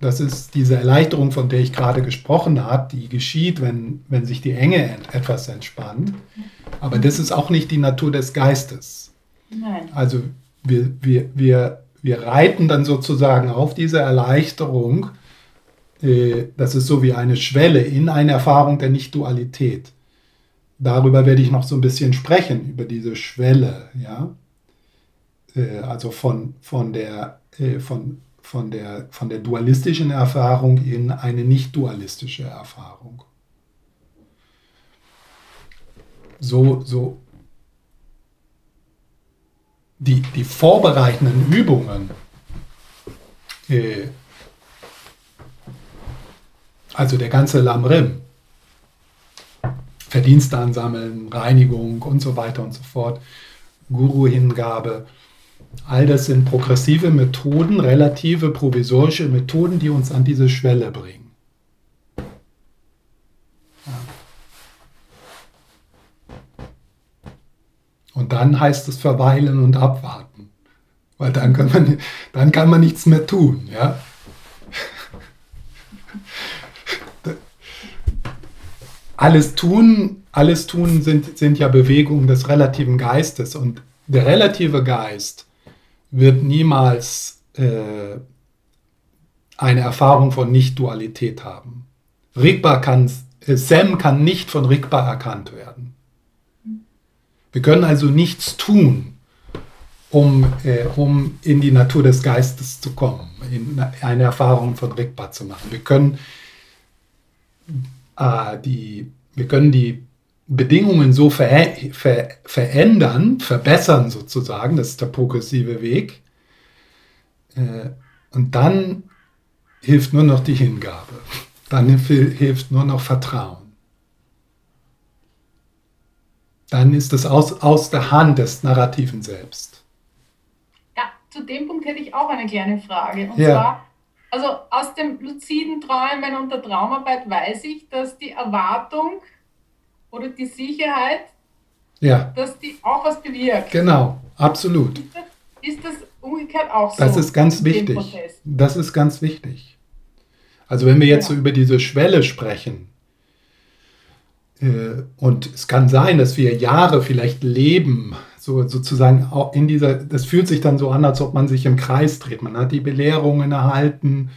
das ist diese Erleichterung, von der ich gerade gesprochen habe, die geschieht, wenn, wenn sich die Enge etwas entspannt. Aber das ist auch nicht die Natur des Geistes. Nein. Also wir, wir, wir, wir reiten dann sozusagen auf diese Erleichterung. äh, Das ist so wie eine Schwelle in eine Erfahrung der Nicht-Dualität. Darüber werde ich noch so ein bisschen sprechen, über diese Schwelle. Ja? Äh, Also von, von, der, äh, von, von, der, von der dualistischen Erfahrung in eine nicht-dualistische Erfahrung. So, so die, die vorbereitenden Übungen, äh, also der ganze Lamrim, Verdienste ansammeln, Reinigung und so weiter und so fort, Guru-Hingabe, all das sind progressive Methoden, relative, provisorische Methoden, die uns an diese Schwelle bringen. Und dann heißt es verweilen und abwarten. Weil dann kann man, dann kann man nichts mehr tun. Ja? Alles tun, alles tun sind, sind ja Bewegungen des relativen Geistes. Und der relative Geist wird niemals äh, eine Erfahrung von Nicht-Dualität haben. Rigpa kann, äh, Sam kann nicht von Rigpa erkannt werden. Wir können also nichts tun, um, äh, um in die Natur des Geistes zu kommen, in eine Erfahrung von Rigpa zu machen. Wir können, äh, die, wir können die Bedingungen so ver ver verändern, verbessern sozusagen, das ist der progressive Weg. Äh, und dann hilft nur noch die Hingabe. Dann hilft nur noch Vertrauen dann ist es aus, aus der Hand des Narrativen selbst. Ja, zu dem Punkt hätte ich auch eine kleine Frage. Und Ja. zwar, also aus dem luziden Träumen und der Traumarbeit weiß ich, dass die Erwartung oder die Sicherheit, Ja, dass die auch was bewirkt. genau, absolut. Ist das, ist das umgekehrt auch so? Das ist ganz wichtig. Prozess? Das ist ganz wichtig. Also wenn wir jetzt Ja. so über diese Schwelle sprechen, äh, und es kann sein, dass wir Jahre vielleicht leben, so sozusagen auch in dieser, das fühlt sich dann so an, als ob man sich im Kreis dreht. Man hat die Belehrungen erhalten,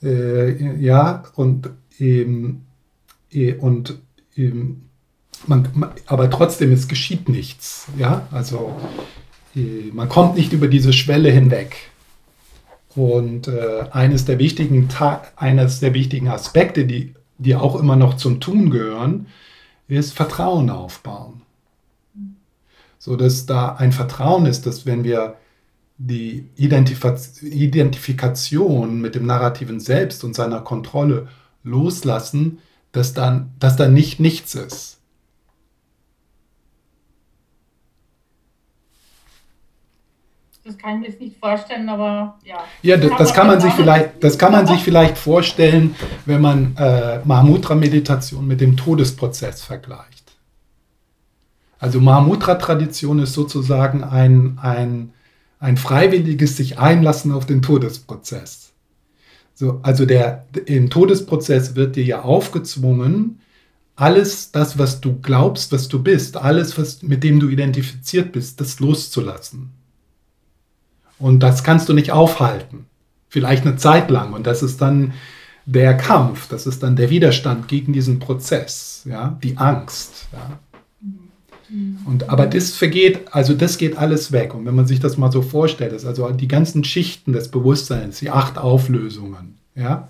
äh, ja, und eben, eh, und eben, man, aber trotzdem, es geschieht nichts, ja, also äh, man kommt nicht über diese Schwelle hinweg. Und äh, eines, der wichtigen eines der wichtigen Aspekte, die, die auch immer noch zum Tun gehören, ist Vertrauen aufbauen. So dass da ein Vertrauen ist, dass wenn wir die Identifaz Identifikation mit dem narrativen Selbst und seiner Kontrolle loslassen, dass dann, dass da nicht nichts ist. das kann ich mir jetzt nicht vorstellen, aber ja. Ja, das, das kann man sich vielleicht, das kann man sich vielleicht vorstellen, wenn man äh, Mahamudra-Meditation mit dem Todesprozess vergleicht. Also Mahamudra-Tradition ist sozusagen ein, ein, ein freiwilliges sich einlassen auf den Todesprozess. So, also der, im Todesprozess wird dir ja aufgezwungen, alles das, was du glaubst, was du bist, alles, was, mit dem du identifiziert bist, das loszulassen. Und das kannst du nicht aufhalten. Vielleicht eine Zeit lang. Und das ist dann der Kampf, das ist dann der Widerstand gegen diesen Prozess, ja, die Angst. Ja. Und, aber das vergeht, also das geht alles weg. Und wenn man sich das mal so vorstellt, ist also die ganzen Schichten des Bewusstseins, die acht Auflösungen, ja,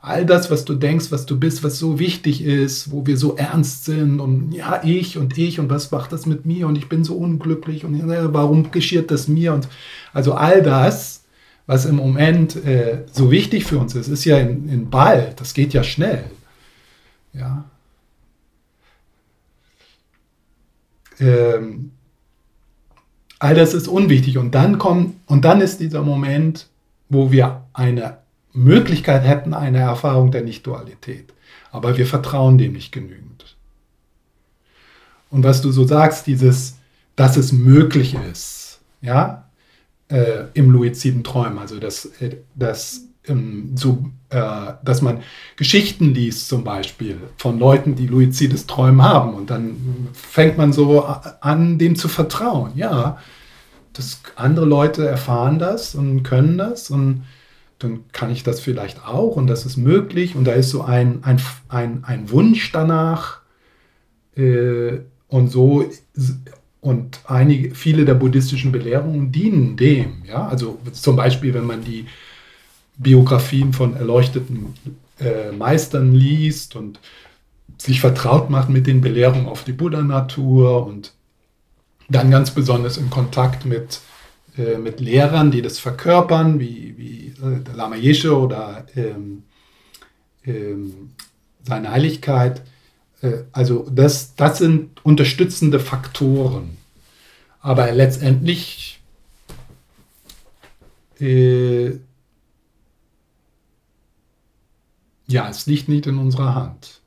all das, was du denkst, was du bist, was so wichtig ist, wo wir so ernst sind und ja, ich und ich und was macht das mit mir und ich bin so unglücklich und warum geschieht das mir und also all das, was im Moment äh, so wichtig für uns ist, ist ja in, in bald, das geht ja schnell. Ja. Ähm, all das ist unwichtig und dann kommt und dann ist dieser Moment, wo wir eine Möglichkeit hätten, eine Erfahrung der Nicht-Dualität. Aber wir vertrauen dem nicht genügend. Und was du so sagst, dieses, dass es möglich ist, ja, äh, im luiziden Träumen, also dass, äh, dass, so, äh, dass man Geschichten liest zum Beispiel von Leuten, die luizides Träumen haben und dann fängt man so an, dem zu vertrauen. Ja, dass andere Leute erfahren das und können das und dann kann ich das vielleicht auch und das ist möglich und da ist so ein, ein, ein, ein Wunsch danach äh, und so und einige, viele der buddhistischen Belehrungen dienen dem. Ja? Also zum Beispiel, wenn man die Biografien von erleuchteten äh, Meistern liest und sich vertraut macht mit den Belehrungen auf die Buddha-Natur und dann ganz besonders in Kontakt mit äh, mit Lehrern, die das verkörpern, wie, wie äh, der Lama Yeshe oder ähm, ähm, seine Heiligkeit. Äh, also das, das sind unterstützende Faktoren. Aber letztendlich äh, ja, es liegt nicht in unserer Hand.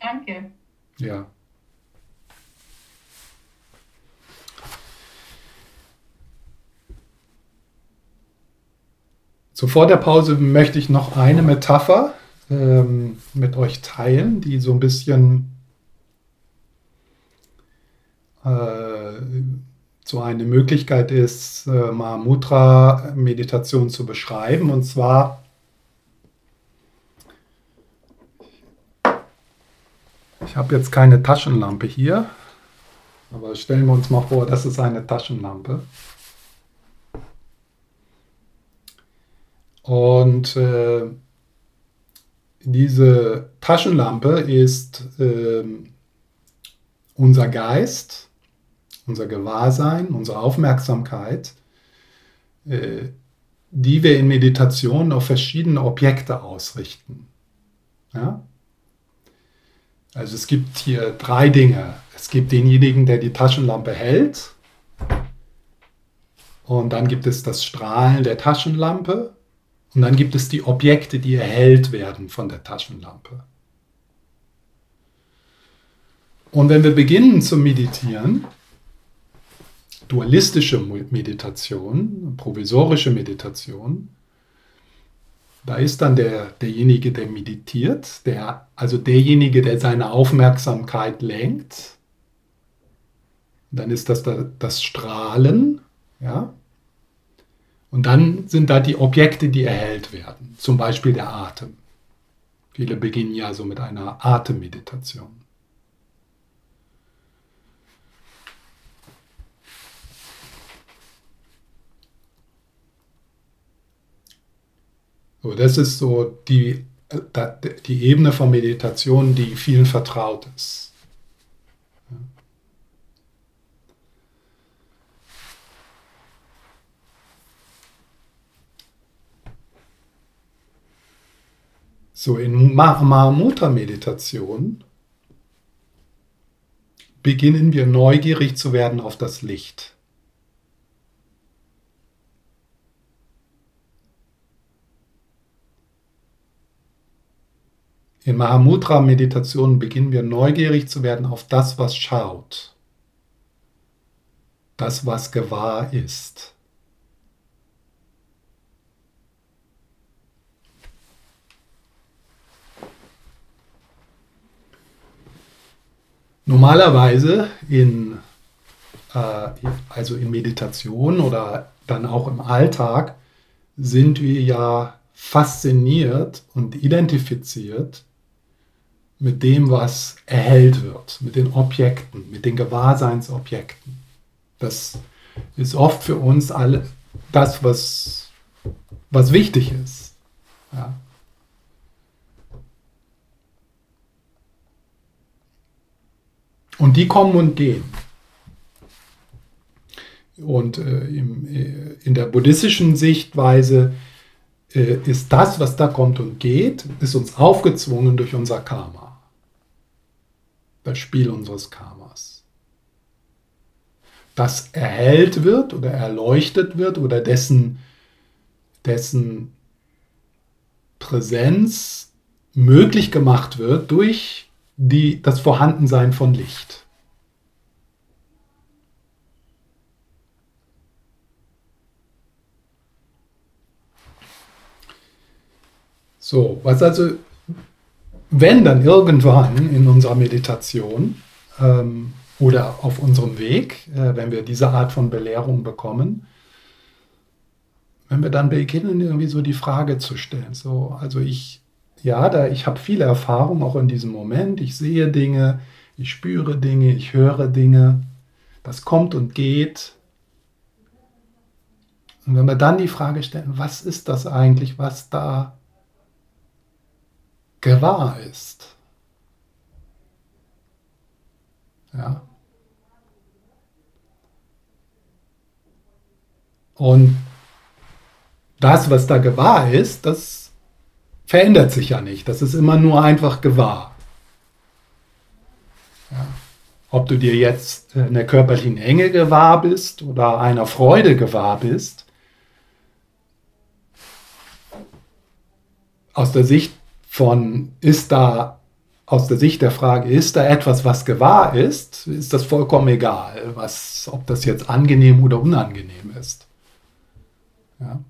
Danke. Ja. So vor der Pause möchte ich noch eine Metapher ähm, mit euch teilen, die so ein bisschen äh, so eine Möglichkeit ist, äh, Mahamudra-Meditation zu beschreiben. Und zwar Ich habe jetzt keine Taschenlampe hier, aber stellen wir uns mal vor, das ist eine Taschenlampe. Und äh, diese Taschenlampe ist äh, unser Geist, unser Gewahrsein, unsere Aufmerksamkeit, äh, die wir in Meditation auf verschiedene Objekte ausrichten. Ja? Also es gibt hier drei Dinge. Es gibt denjenigen, der die Taschenlampe hält. Und dann gibt es das Strahlen der Taschenlampe. Und dann gibt es die Objekte, die erhellt werden von der Taschenlampe. Und wenn wir beginnen zu meditieren, dualistische Meditation, provisorische Meditation, da ist dann der, derjenige, der meditiert, der, also derjenige, der seine Aufmerksamkeit lenkt. Dann ist das das Strahlen, ja. Und dann sind da die Objekte, die erhellt werden, zum Beispiel der Atem. Viele beginnen ja so mit einer Atemmeditation. So, das ist so die, die Ebene von Meditation, die vielen vertraut ist. So in Mahamudra-Meditation beginnen wir neugierig zu werden auf das Licht. In Mahamudra-Meditationen beginnen wir neugierig zu werden auf das, was schaut, das, was gewahr ist. Normalerweise in, äh, also in Meditation oder dann auch im Alltag sind wir ja fasziniert und identifiziert mit dem, was erhellt wird, mit den Objekten, mit den Gewahrseinsobjekten. Das ist oft für uns alle das, was, was wichtig ist. Ja. Und die kommen und gehen. Und äh, im, äh, in der buddhistischen Sichtweise äh, ist das, was da kommt und geht, ist uns aufgezwungen durch unser Karma. Das Spiel unseres Karmas. Das erhellt wird oder erleuchtet wird oder dessen, dessen Präsenz möglich gemacht wird durch die, das Vorhandensein von Licht. So, was also, wenn dann irgendwann in unserer Meditation ähm, oder auf unserem Weg, äh, wenn wir diese Art von Belehrung bekommen, wenn wir dann beginnen, irgendwie so die Frage zu stellen, so, also ich ja, da, ich habe viele Erfahrungen auch in diesem Moment. Ich sehe Dinge, ich spüre Dinge, ich höre Dinge. Das kommt und geht. Und wenn wir dann die Frage stellen, was ist das eigentlich, was da gewahr ist? Ja. Und das, was da gewahr ist, das verändert sich ja nicht. Das ist immer nur einfach gewahr. Ja. Ob du dir jetzt in der körperlichen Enge gewahr bist oder einer Freude gewahr bist, aus der Sicht von, ist da, aus der Sicht der Frage, ist da etwas, was gewahr ist, ist das vollkommen egal, was, ob das jetzt angenehm oder unangenehm ist. Ja.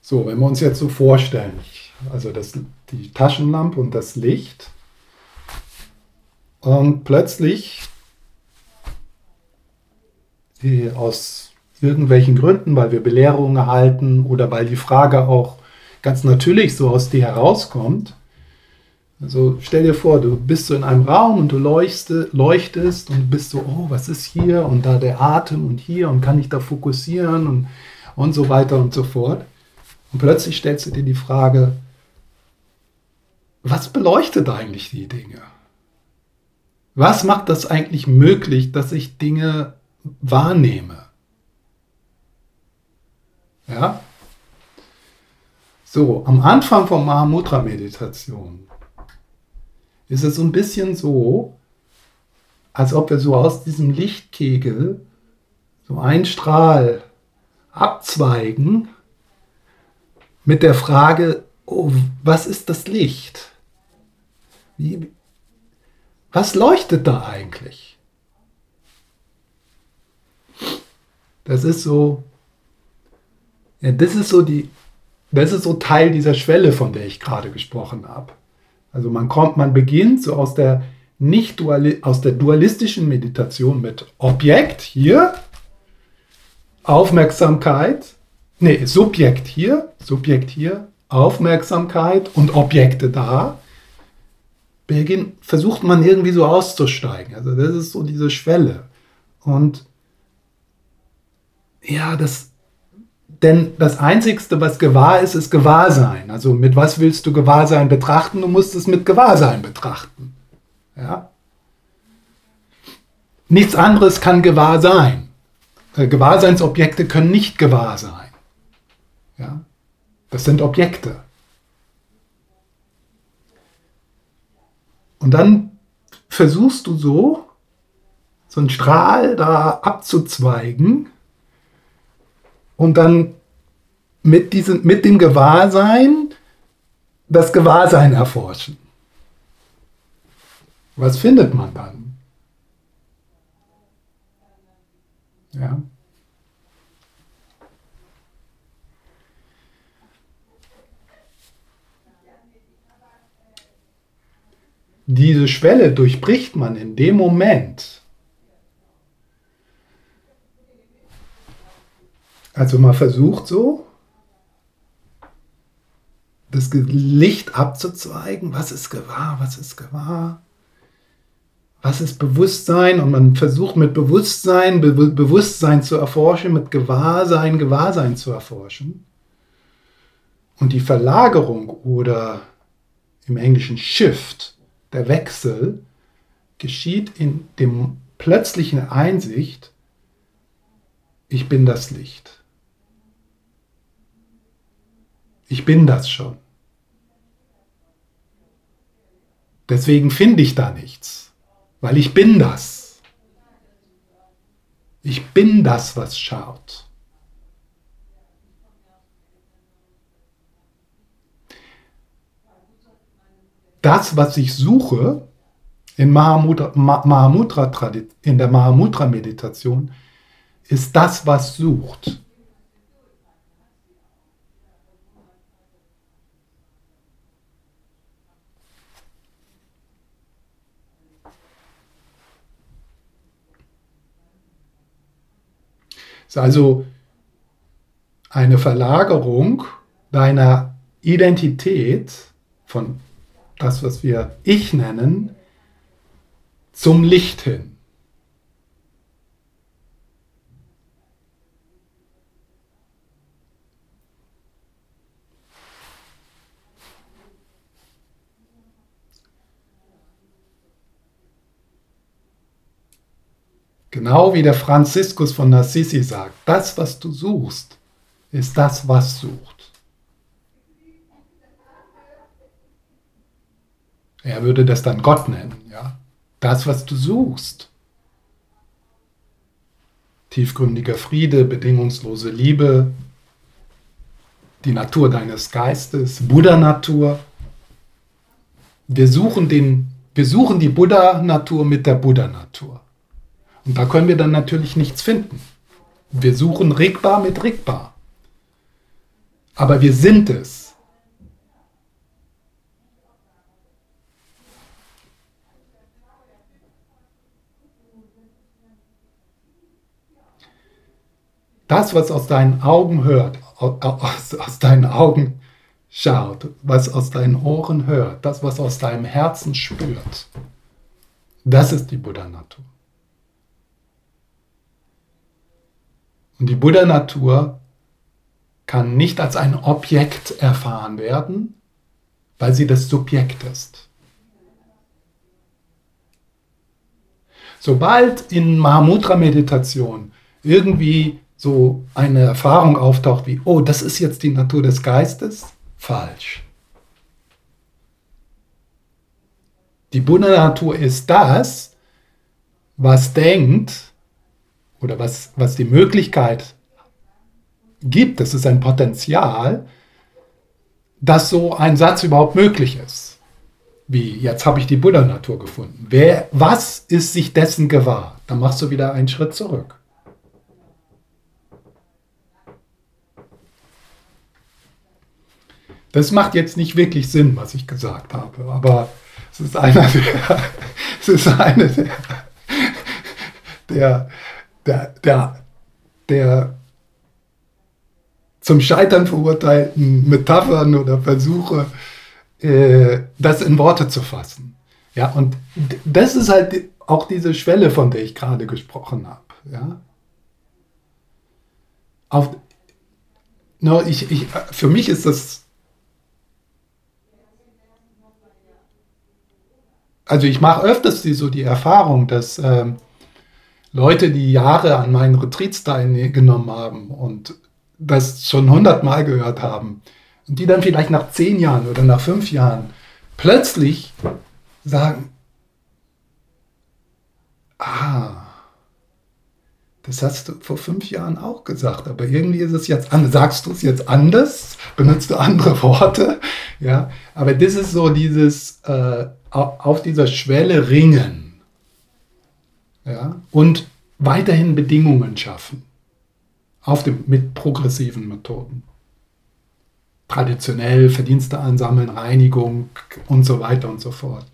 So, wenn wir uns jetzt so vorstellen, also das, die Taschenlampe und das Licht und plötzlich aus irgendwelchen Gründen, weil wir Belehrungen erhalten oder weil die Frage auch ganz natürlich so aus dir herauskommt. Also stell dir vor, du bist so in einem Raum und du leuchte, leuchtest und bist so, oh, was ist hier und da der Atem und hier und kann ich da fokussieren und, und so weiter und so fort. Und plötzlich stellst du dir die Frage, was beleuchtet eigentlich die Dinge? Was macht das eigentlich möglich, dass ich Dinge wahrnehme? Ja? So, am Anfang von Mahamudra-Meditation ist es so ein bisschen so, als ob wir so aus diesem Lichtkegel so einen Strahl abzweigen mit der Frage, oh, was ist das Licht? Wie, was leuchtet da eigentlich? Das ist so, ja, das ist so die, das ist so Teil dieser Schwelle, von der ich gerade gesprochen habe. Also man kommt, man beginnt so aus der nicht duali aus der dualistischen Meditation mit Objekt hier, Aufmerksamkeit nee, Subjekt hier, Subjekt hier, Aufmerksamkeit und Objekte da, beginn, versucht man irgendwie so auszusteigen. Also das ist so diese Schwelle. Und ja, das, denn das Einzigste, was gewahr ist, ist Gewahrsein. Also mit was willst du Gewahrsein betrachten? Du musst es mit Gewahrsein betrachten. Ja? Nichts anderes kann gewahr sein. Äh, Gewahrseinsobjekte können nicht gewahr sein. Ja? Das sind Objekte. Und dann versuchst du so, so einen Strahl da abzuzweigen und dann mit, diesem, mit dem Gewahrsein das Gewahrsein erforschen. Was findet man dann? Ja. Diese Schwelle durchbricht man in dem Moment. Also man versucht so, das Licht abzuzweigen. Was ist gewahr? Was ist gewahr? Was ist Bewusstsein? Und man versucht mit Bewusstsein, Be Bewusstsein zu erforschen, mit Gewahrsein, Gewahrsein zu erforschen. Und die Verlagerung oder im Englischen Shift, der Wechsel, geschieht in dem plötzlichen Einsicht, ich bin das Licht. Ich bin das schon. Deswegen finde ich da nichts, weil ich bin das. Ich bin das, was schaut. Das, was ich suche in, Mahamudra, Mahamudra, in der Mahamudra-Meditation, ist das, was sucht. Ist also eine Verlagerung deiner Identität von das, was wir Ich nennen, zum Licht hin. Genau wie der Franziskus von Assisi sagt, das, was du suchst, ist das, was sucht. Er würde das dann Gott nennen, ja. Das, was du suchst. Tiefgründiger Friede, bedingungslose Liebe, die Natur deines Geistes, Buddha-Natur. Wir wir suchen die Buddha-Natur mit der Buddha-Natur. Und da können wir dann natürlich nichts finden. Wir suchen regbar mit regbar. Aber wir sind es. Das, was aus deinen Augen hört, aus, aus deinen Augen schaut, was aus deinen Ohren hört, das, was aus deinem Herzen spürt, das ist die Buddha-Natur. Und die Buddha-Natur kann nicht als ein Objekt erfahren werden, weil sie das Subjekt ist. Sobald in Mahamudra-Meditation irgendwie so eine Erfahrung auftaucht wie, oh, das ist jetzt die Natur des Geistes, falsch. Die Buddha-Natur ist das, was denkt, oder was, was die Möglichkeit gibt, das ist ein Potenzial, dass so ein Satz überhaupt möglich ist. Wie, jetzt habe ich die Buddha-Natur gefunden. Wer, was ist sich dessen gewahr? Dann machst du wieder einen Schritt zurück. Das macht jetzt nicht wirklich Sinn, was ich gesagt habe, aber es ist einer der, <laughs> es ist eine der, der der, der, der zum Scheitern verurteilten Metaphern oder Versuche, äh, das in Worte zu fassen. Ja, und das ist halt auch diese Schwelle, von der ich gerade gesprochen habe. Ja. Auf, no, ich, ich, für mich ist das also ich mache öfters die, so die Erfahrung, dass ähm, Leute, die Jahre an meinen Retreats teilgenommen haben und das schon hundertmal gehört haben und die dann vielleicht nach zehn Jahren oder nach fünf Jahren plötzlich sagen, ah, das hast du vor fünf Jahren auch gesagt, aber irgendwie ist es jetzt anders. Sagst du es jetzt anders? Benutzt du andere Worte? Ja, aber das ist so dieses äh, auf dieser Schwelle ringen. Ja, und weiterhin Bedingungen schaffen. Auf dem, mit progressiven Methoden. Traditionell Verdienste ansammeln, Reinigung und so weiter und so fort.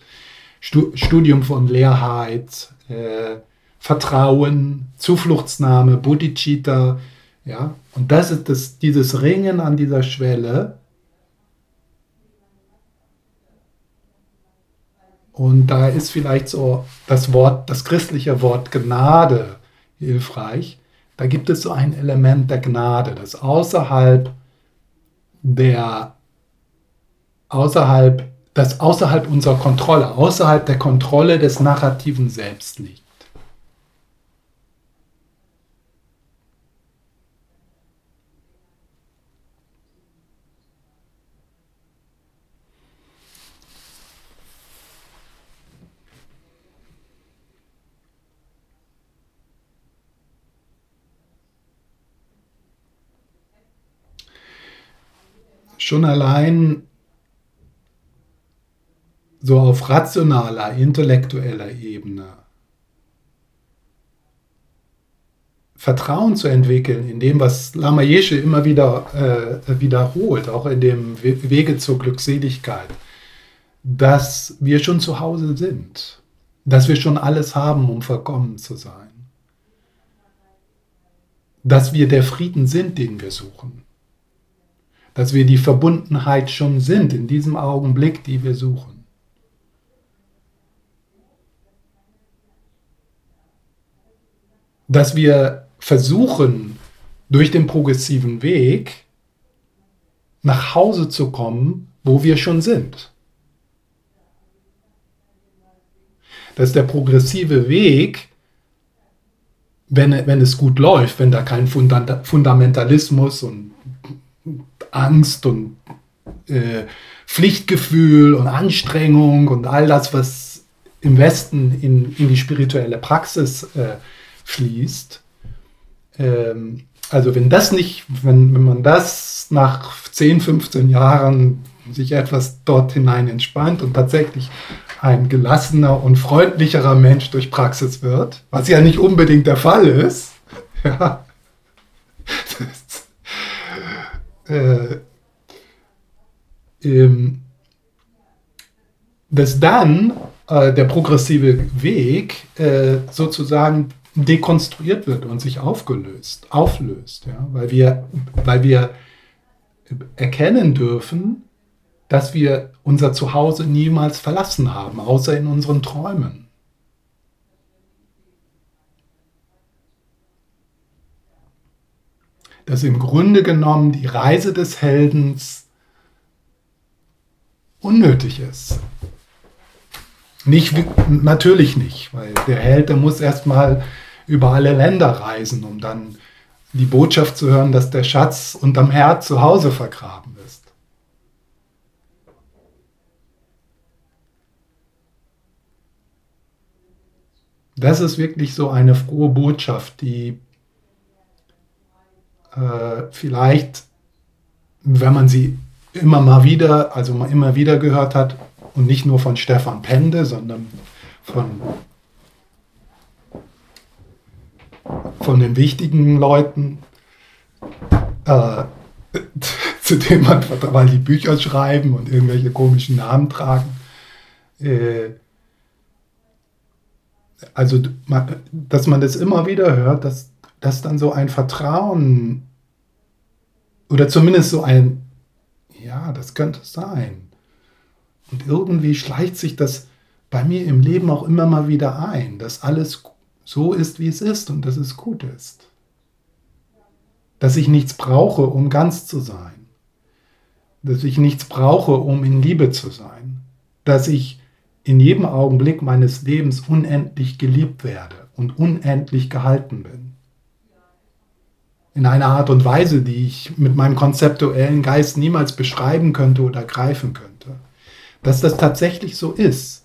Studium von Leerheit, äh, Vertrauen, Zufluchtsnahme, Bodhicitta. Ja? Und das ist das, dieses Ringen an dieser Schwelle. Und da ist vielleicht so das Wort, das christliche Wort Gnade hilfreich. Da gibt es so ein Element der Gnade, das außerhalb der außerhalb, das außerhalb unserer Kontrolle, außerhalb der Kontrolle des narrativen Selbst liegt. Schon allein so auf rationaler, intellektueller Ebene Vertrauen zu entwickeln in dem, was Lama Yeshe immer wieder äh, wiederholt, auch in dem Wege zur Glückseligkeit, dass wir schon zu Hause sind, dass wir schon alles haben, um vollkommen zu sein, dass wir der Frieden sind, den wir suchen dass wir die Verbundenheit schon sind in diesem Augenblick, die wir suchen. Dass wir versuchen, durch den progressiven Weg nach Hause zu kommen, wo wir schon sind. Dass der progressive Weg, wenn, wenn es gut läuft, wenn da kein Fundamentalismus und Angst und äh, Pflichtgefühl und Anstrengung und all das, was im Westen in, in die spirituelle Praxis äh, fließt. Ähm, also wenn das nicht, wenn, wenn man das nach 10, 15 Jahren sich etwas dort hinein entspannt und tatsächlich ein gelassener und freundlicherer Mensch durch Praxis wird, was ja nicht unbedingt der Fall ist, <laughs> ja, äh, ähm, dass dann äh, der progressive Weg äh, sozusagen dekonstruiert wird und sich aufgelöst, auflöst, ja? weil, wir, weil wir erkennen dürfen, dass wir unser Zuhause niemals verlassen haben, außer in unseren Träumen. Dass im Grunde genommen die Reise des Heldens unnötig ist. Nicht, natürlich nicht, weil der Held, der muss erstmal über alle Länder reisen, um dann die Botschaft zu hören, dass der Schatz unterm Herd zu Hause vergraben ist. Das ist wirklich so eine frohe Botschaft, die äh, vielleicht, wenn man sie immer mal wieder, also mal immer wieder gehört hat und nicht nur von Stefan Pende, sondern von, von den wichtigen Leuten, äh, <laughs> zu denen man, weil die Bücher schreiben und irgendwelche komischen Namen tragen. Äh, also, dass man das immer wieder hört, dass dass dann so ein Vertrauen oder zumindest so ein, ja, das könnte sein. Und irgendwie schleicht sich das bei mir im Leben auch immer mal wieder ein, dass alles so ist, wie es ist und dass es gut ist. Dass ich nichts brauche, um ganz zu sein. Dass ich nichts brauche, um in Liebe zu sein. Dass ich in jedem Augenblick meines Lebens unendlich geliebt werde und unendlich gehalten bin in einer Art und Weise, die ich mit meinem konzeptuellen Geist niemals beschreiben könnte oder greifen könnte. Dass das tatsächlich so ist.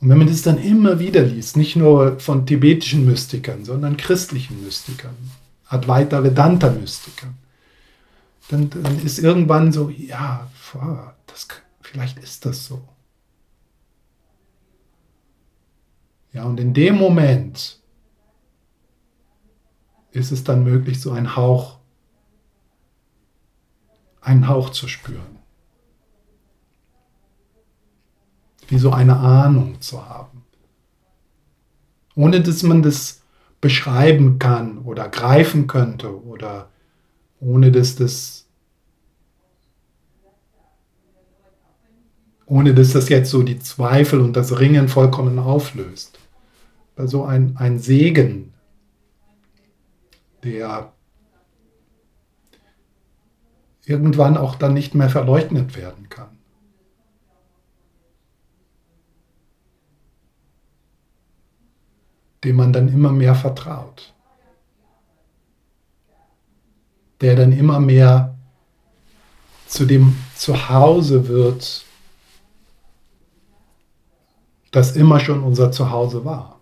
Und wenn man das dann immer wieder liest, nicht nur von tibetischen Mystikern, sondern christlichen Mystikern, Advaita Vedanta Mystikern, dann, dann ist irgendwann so, ja, das, vielleicht ist das so. Ja, und in dem Moment ist es dann möglich, so einen Hauch, einen Hauch zu spüren. Wie so eine Ahnung zu haben. Ohne dass man das beschreiben kann oder greifen könnte oder ohne dass das ohne dass das jetzt so die Zweifel und das Ringen vollkommen auflöst. Also ein, ein Segen, der irgendwann auch dann nicht mehr verleugnet werden kann. dem man dann immer mehr vertraut, der dann immer mehr zu dem Zuhause wird, das immer schon unser Zuhause war.